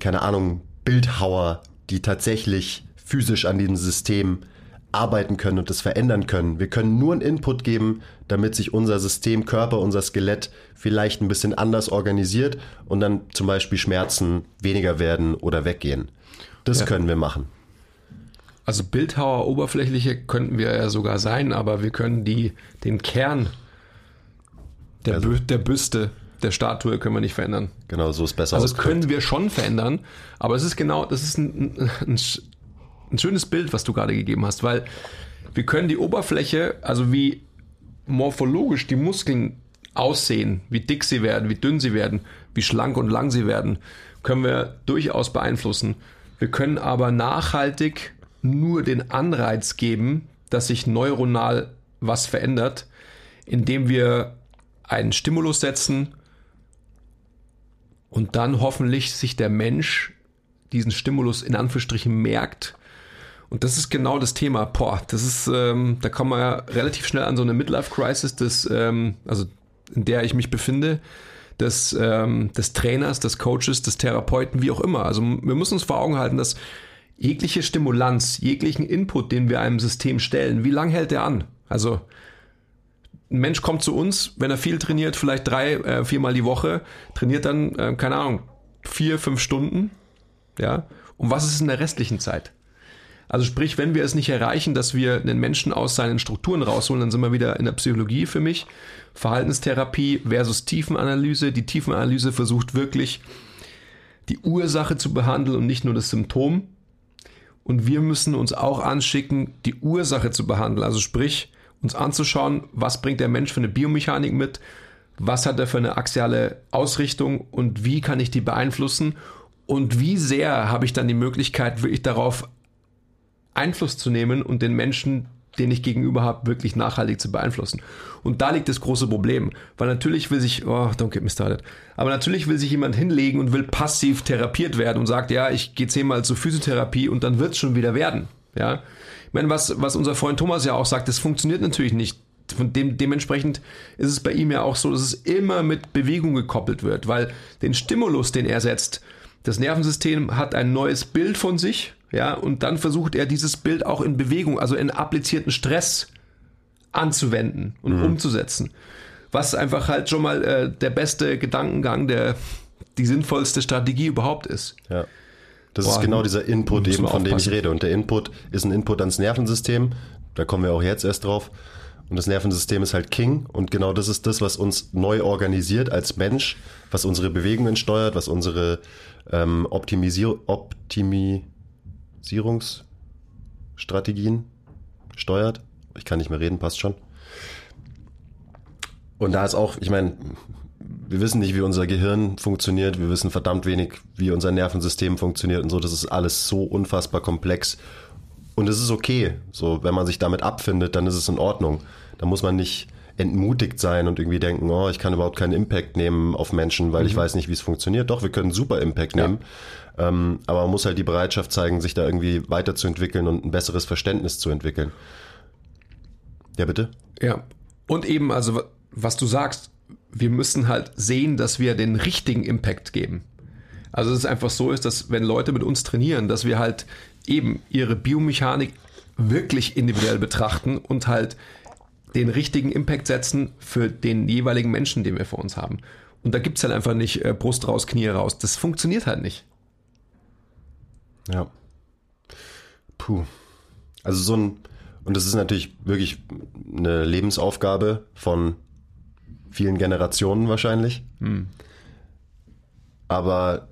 Speaker 2: keine Ahnung, Bildhauer, die tatsächlich physisch an diesem System arbeiten können und das verändern können. Wir können nur einen Input geben, damit sich unser System, Körper, unser Skelett vielleicht ein bisschen anders organisiert und dann zum Beispiel Schmerzen weniger werden oder weggehen. Das
Speaker 1: Ja.
Speaker 2: können wir machen.
Speaker 1: Also Bildhauer, Oberflächliche könnten wir ja sogar sein, aber wir können die, den Kern der,
Speaker 2: Also-
Speaker 1: Bü der Büste, der Statue können wir nicht verändern.
Speaker 2: Genau, so ist besser
Speaker 1: Also
Speaker 2: ausgedrückt.
Speaker 1: können wir schon verändern, aber es ist genau, das ist ein, ein, ein schönes Bild, was du gerade gegeben hast, weil wir können die Oberfläche, also wie morphologisch die Muskeln aussehen, wie dick sie werden, wie dünn sie werden, wie schlank und lang sie werden, können wir durchaus beeinflussen. Wir können aber nachhaltig nur den Anreiz geben, dass sich neuronal was verändert, indem wir einen Stimulus setzen, und dann hoffentlich sich der Mensch diesen Stimulus in Anführungsstrichen merkt. Und das ist genau das Thema. Boah, das ist, ähm, da kommen wir ja relativ schnell an so eine Midlife-Crisis, des, ähm, also in der ich mich befinde, des, ähm, des Trainers, des Coaches, des Therapeuten, wie auch immer. Also wir müssen uns vor Augen halten, dass jegliche Stimulanz, jeglichen Input, den wir einem System stellen, wie lang hält der an? Also ein Mensch kommt zu uns, wenn er viel trainiert, vielleicht drei, äh, viermal die Woche, trainiert dann, äh, keine Ahnung, vier, fünf Stunden. Ja. Und was ist in der restlichen Zeit? Also sprich, wenn wir es nicht erreichen, dass wir den Menschen aus seinen Strukturen rausholen, dann sind wir wieder in der Psychologie für mich. Verhaltenstherapie versus Tiefenanalyse. Die Tiefenanalyse versucht wirklich die Ursache zu behandeln und nicht nur das Symptom. Und wir müssen uns auch anschicken, die Ursache zu behandeln. Also sprich, uns anzuschauen, was bringt der Mensch für eine Biomechanik mit, was hat er für eine axiale Ausrichtung und wie kann ich die beeinflussen und wie sehr habe ich dann die Möglichkeit, wirklich darauf Einfluss zu nehmen und den Menschen, den ich gegenüber habe, wirklich nachhaltig zu beeinflussen. Und da liegt das große Problem, weil natürlich will sich, oh, don't get me started, aber natürlich will sich jemand hinlegen und will passiv therapiert werden und sagt, ja, ich gehe zehnmal zur Physiotherapie und dann wird es schon wieder werden. Ja, ich meine, was, was unser Freund Thomas ja auch sagt, das funktioniert natürlich nicht. Von dem, dementsprechend ist es bei ihm ja auch so, dass es immer mit Bewegung gekoppelt wird, weil den Stimulus, den er setzt, das Nervensystem hat ein neues Bild von sich, ja, und dann versucht er dieses Bild auch in Bewegung, also in applizierten Stress anzuwenden und umzusetzen. Was einfach halt schon mal äh, der beste Gedankengang, der die sinnvollste Strategie überhaupt ist.
Speaker 2: Ja. Das
Speaker 1: Boah,
Speaker 2: ist genau dieser Input, eben, von dem ich rede. Und der Input ist ein Input ans Nervensystem. Da kommen wir auch jetzt erst drauf. Und das Nervensystem ist halt King. Und genau das ist das, was uns neu organisiert als Mensch, was unsere Bewegungen steuert, was unsere ähm, Optimisier Optimisierungsstrategien steuert. Ich kann nicht mehr reden, passt schon. Und da ist auch, ich meine, wir wissen nicht, wie unser Gehirn funktioniert, wir wissen verdammt wenig, wie unser Nervensystem funktioniert und so. Das ist alles so unfassbar komplex. Und es ist okay. So, wenn man sich damit abfindet, dann ist es in Ordnung. Da muss man nicht entmutigt sein und irgendwie denken, oh, ich kann überhaupt keinen Impact nehmen auf Menschen, weil ich weiß nicht, wie es funktioniert. Doch, wir können super Impact
Speaker 1: Ja.
Speaker 2: nehmen. Ähm, aber man muss halt die Bereitschaft zeigen, sich da irgendwie weiterzuentwickeln und ein besseres Verständnis zu entwickeln. Ja, bitte?
Speaker 1: Ja. Und eben, also wa- was du sagst, wir müssen halt sehen, dass wir den richtigen Impact geben. Also es einfach so ist, dass wenn Leute mit uns trainieren, dass wir halt eben ihre Biomechanik wirklich individuell betrachten und halt den richtigen Impact setzen für den jeweiligen Menschen, den wir vor uns haben. Und da gibt's halt einfach nicht äh, Brust raus, Knie raus. Das funktioniert halt nicht.
Speaker 2: Ja. Puh. Also so ein, und das ist natürlich wirklich eine Lebensaufgabe von vielen Generationen wahrscheinlich. Aber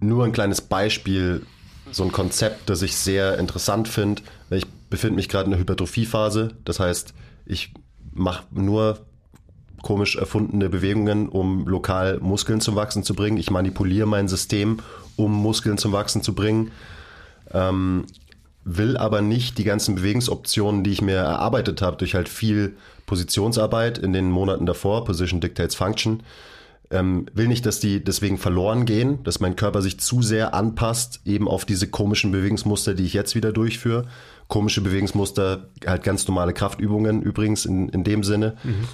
Speaker 2: nur ein kleines Beispiel, so ein Konzept, das ich sehr interessant finde. Ich befinde mich gerade in der Hypertrophiephase. Das heißt, ich mache nur komisch erfundene Bewegungen, um lokal Muskeln zum Wachsen zu bringen. Ich manipuliere mein System, um Muskeln zum Wachsen zu bringen. Ähm, will aber nicht die ganzen Bewegungsoptionen, die ich mir erarbeitet habe, durch halt viel Positionsarbeit in den Monaten davor, Position Dictates Function, Ähm, will nicht, dass die deswegen verloren gehen, dass mein Körper sich zu sehr anpasst, eben auf diese komischen Bewegungsmuster, die ich jetzt wieder durchführe. Komische Bewegungsmuster, halt ganz normale Kraftübungen übrigens in, in dem Sinne. Mhm.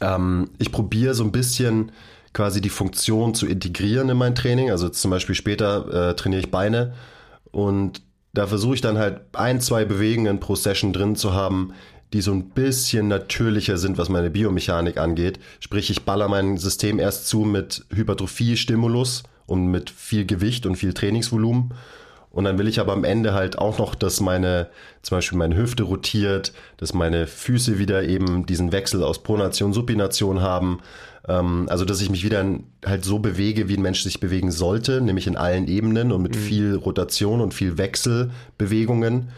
Speaker 2: Ähm, ich probiere so ein bisschen quasi die Funktion zu integrieren in mein Training. Also zum Beispiel später äh, trainiere ich Beine und da versuche ich dann halt ein, zwei Bewegungen pro Session drin zu haben, die so ein bisschen natürlicher sind, was meine Biomechanik angeht. Sprich, ich baller mein System erst zu mit Hypertrophie-Stimulus und mit viel Gewicht und viel Trainingsvolumen. Und dann will ich aber am Ende halt auch noch, dass meine, zum Beispiel meine Hüfte rotiert, dass meine Füße wieder eben diesen Wechsel aus Pronation, Supination haben. Ähm, also, dass ich mich wieder halt so bewege, wie ein Mensch sich bewegen sollte, nämlich in allen Ebenen und mit mhm. viel Rotation und viel Wechselbewegungen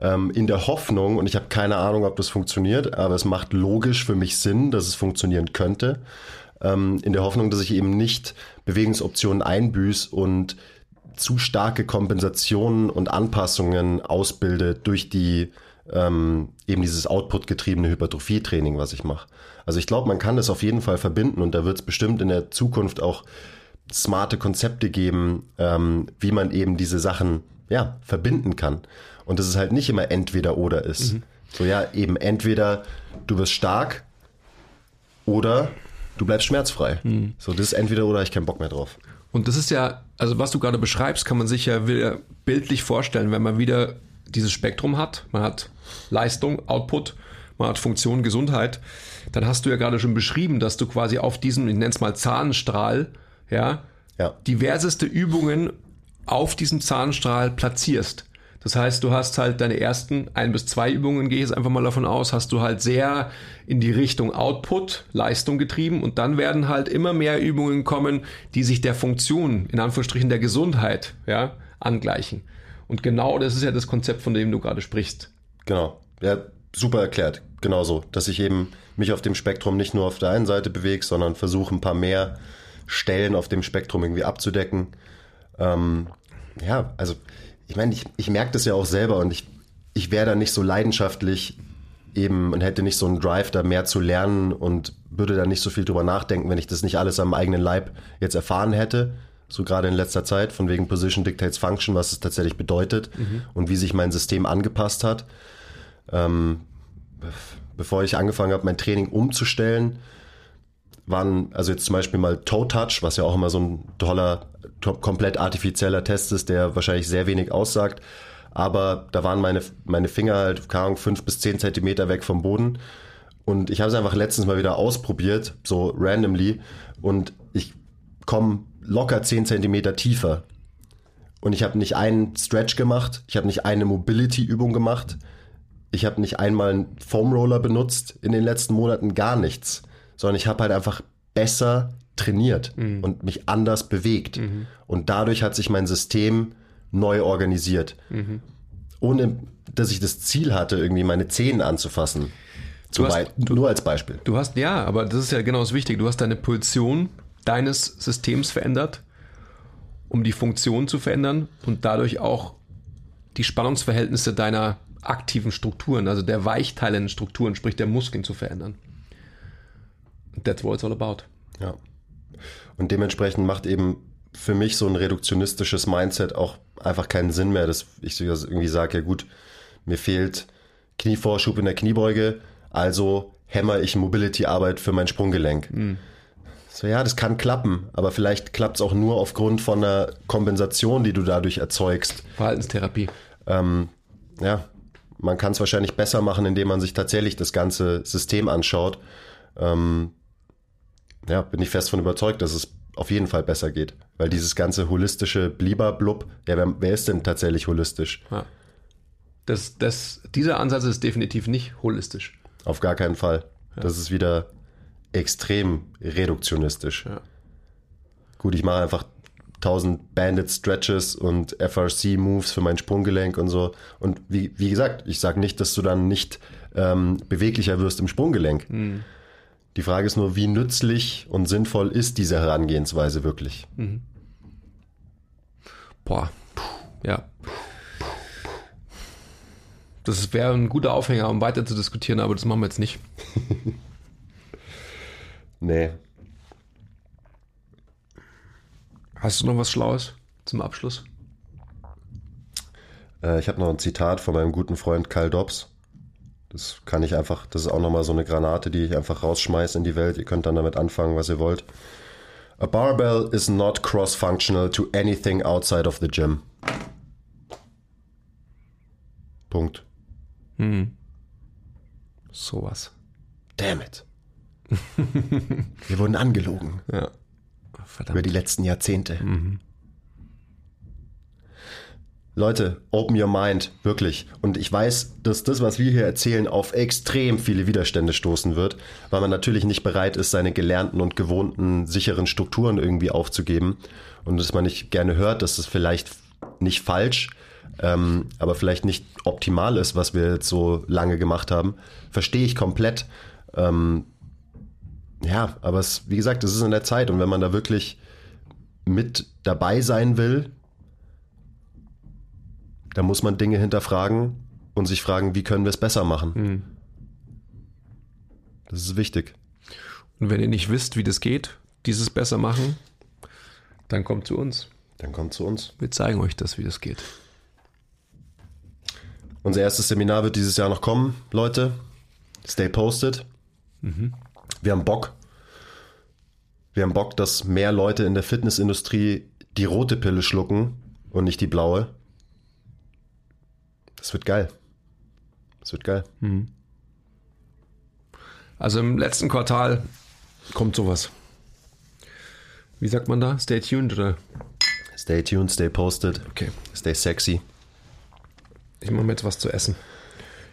Speaker 2: ähm, in der Hoffnung, und ich habe keine Ahnung, ob das funktioniert, aber es macht logisch für mich Sinn, dass es funktionieren könnte, ähm, in der Hoffnung, dass ich eben nicht Bewegungsoptionen einbüß und zu starke Kompensationen und Anpassungen ausbilde durch die ähm, eben dieses Output-getriebene Hypertrophie-Training, was ich mache. Also ich glaube, man kann das auf jeden Fall verbinden und da wird es bestimmt in der Zukunft auch smarte Konzepte geben, ähm, wie man eben diese Sachen ja, verbinden kann. Und dass es halt nicht immer entweder oder ist. Mhm. So ja, eben entweder du wirst stark oder du bleibst schmerzfrei. Mhm. So, das ist entweder oder, ich keinen Bock mehr drauf.
Speaker 1: Und das ist ja, also was du gerade beschreibst, kann man sich ja wieder bildlich vorstellen, wenn man wieder dieses Spektrum hat. Man hat Leistung, Output, man hat Funktion, Gesundheit. Dann hast du ja gerade schon beschrieben, dass du quasi auf diesem, ich nenne es mal Zahnstrahl, ja, ja. diverseste Übungen auf diesem Zahnstrahl platzierst. Das heißt, du hast halt deine ersten ein bis zwei Übungen, gehe ich jetzt einfach mal davon aus, hast du halt sehr in die Richtung Output, Leistung getrieben und dann werden halt immer mehr Übungen kommen, die sich der Funktion, in Anführungsstrichen der Gesundheit, ja, angleichen. Und genau das ist ja das Konzept, von dem du gerade sprichst.
Speaker 2: Genau. Ja, super erklärt. Genauso. Dass ich eben mich auf dem Spektrum nicht nur auf der einen Seite bewege, sondern versuche ein paar mehr Stellen auf dem Spektrum irgendwie abzudecken. Ähm, ja, also ich meine, ich, ich merke das ja auch selber und ich, ich wäre da nicht so leidenschaftlich eben und hätte nicht so einen Drive, da mehr zu lernen und würde da nicht so viel drüber nachdenken, wenn ich das nicht alles am eigenen Leib jetzt erfahren hätte. So gerade in letzter Zeit, von wegen Position Dictates Function, was es tatsächlich bedeutet mhm. und wie sich mein System angepasst hat. Ähm, bevor ich angefangen habe, mein Training umzustellen, waren, also jetzt zum Beispiel mal Toe Touch, was ja auch immer so ein toller, komplett artifizieller Test ist, der wahrscheinlich sehr wenig aussagt. Aber da waren meine, meine Finger halt, keine Ahnung, fünf bis zehn Zentimeter weg vom Boden. Und ich habe es einfach letztens mal wieder ausprobiert, so randomly. Und ich komme locker zehn Zentimeter tiefer. Und ich habe nicht einen Stretch gemacht, ich habe nicht eine Mobility-Übung gemacht, ich habe nicht einmal einen Foam Roller benutzt in den letzten Monaten, gar nichts sondern ich habe halt einfach besser trainiert mhm. und mich anders bewegt. Mhm. Und dadurch hat sich mein System neu organisiert. Mhm. Ohne dass ich das Ziel hatte, irgendwie meine Zehen anzufassen.
Speaker 1: Hast, du, nur als Beispiel. Du hast, ja, aber das ist ja genau das Wichtige. Du hast deine Position deines Systems verändert, um die Funktion zu verändern und dadurch auch die Spannungsverhältnisse deiner aktiven Strukturen, also der weichteilenden Strukturen, sprich der Muskeln zu verändern. That's what it's all about.
Speaker 2: Ja. Und dementsprechend macht eben für mich so ein reduktionistisches Mindset auch einfach keinen Sinn mehr, dass ich irgendwie sage, ja gut, mir fehlt Knievorschub in der Kniebeuge, also hämmer ich Mobility-Arbeit für mein Sprunggelenk. Mhm. So, ja, das kann klappen, aber vielleicht klappt es auch nur aufgrund von einer Kompensation, die du dadurch erzeugst.
Speaker 1: Verhaltenstherapie.
Speaker 2: Ähm, ja, man kann es wahrscheinlich besser machen, indem man sich tatsächlich das ganze System anschaut. Ähm, ja, bin ich fest von überzeugt, dass es auf jeden Fall besser geht. Weil dieses ganze holistische Blieber-Blub, ja, wer, wer, ist denn tatsächlich holistisch? Ja.
Speaker 1: Das, das, dieser Ansatz ist definitiv nicht holistisch.
Speaker 2: Auf gar keinen Fall. Ja. Das ist wieder extrem reduktionistisch. Ja. Gut, ich mache einfach 1000 Banded Stretches und FRC Moves für mein Sprunggelenk und so. Und wie, wie gesagt, ich sage nicht, dass du dann nicht ähm, beweglicher wirst im Sprunggelenk. Mhm. Die Frage ist nur, wie nützlich und sinnvoll ist diese Herangehensweise wirklich? Mhm.
Speaker 1: Boah, ja. Das wäre ein guter Aufhänger, um weiter zu diskutieren, aber das machen wir jetzt nicht.
Speaker 2: nee.
Speaker 1: Hast du noch was Schlaues zum Abschluss?
Speaker 2: Äh, ich habe noch ein Zitat von meinem guten Freund Kyle Dobbs. Das kann ich einfach, das ist auch nochmal so eine Granate, die ich einfach rausschmeiße in die Welt. Ihr könnt dann damit anfangen, was ihr wollt. A barbell is not cross-functional to anything outside of the gym. Punkt.
Speaker 1: Sowas.
Speaker 2: Damn it. Wir wurden angelogen
Speaker 1: Ja.
Speaker 2: über
Speaker 1: Verdammt.
Speaker 2: die letzten Jahrzehnte. Leute, open your mind, wirklich. Und ich weiß, dass das, was wir hier erzählen, auf extrem viele Widerstände stoßen wird, weil man natürlich nicht bereit ist, seine gelernten und gewohnten sicheren Strukturen irgendwie aufzugeben. Und dass man nicht gerne hört, dass es vielleicht nicht falsch, ähm, aber vielleicht nicht optimal ist, was wir jetzt so lange gemacht haben. Verstehe ich komplett. Ähm, ja, aber es, wie gesagt, es ist in der Zeit. Und wenn man da wirklich mit dabei sein will, da muss man Dinge hinterfragen und sich fragen, wie können wir es besser machen. Das ist wichtig.
Speaker 1: Und wenn ihr nicht wisst, wie das geht, dieses besser machen, dann kommt zu uns.
Speaker 2: Dann kommt zu uns.
Speaker 1: Wir zeigen euch das, wie das geht.
Speaker 2: Unser erstes Seminar wird dieses Jahr noch kommen, Leute. Stay posted. Wir haben Bock. Wir haben Bock, dass mehr Leute in der Fitnessindustrie die rote Pille schlucken und nicht die blaue. Das wird geil. Das wird geil.
Speaker 1: Also im letzten Quartal kommt sowas. Wie sagt man da? Stay tuned oder?
Speaker 2: Stay tuned, stay posted,
Speaker 1: Okay.
Speaker 2: stay sexy.
Speaker 1: Ich mache mir jetzt was zu essen.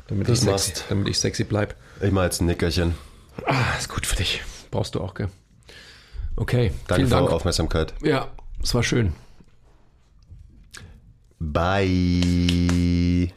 Speaker 1: Damit,
Speaker 2: Das
Speaker 1: ich sexy,
Speaker 2: machst.
Speaker 1: damit ich sexy bleib.
Speaker 2: Ich mal jetzt ein Nickerchen.
Speaker 1: Ah, ist gut für dich. Brauchst du auch, gell? Okay.
Speaker 2: Danke für
Speaker 1: Dank.
Speaker 2: eure Aufmerksamkeit.
Speaker 1: Ja, es war schön.
Speaker 2: Bye.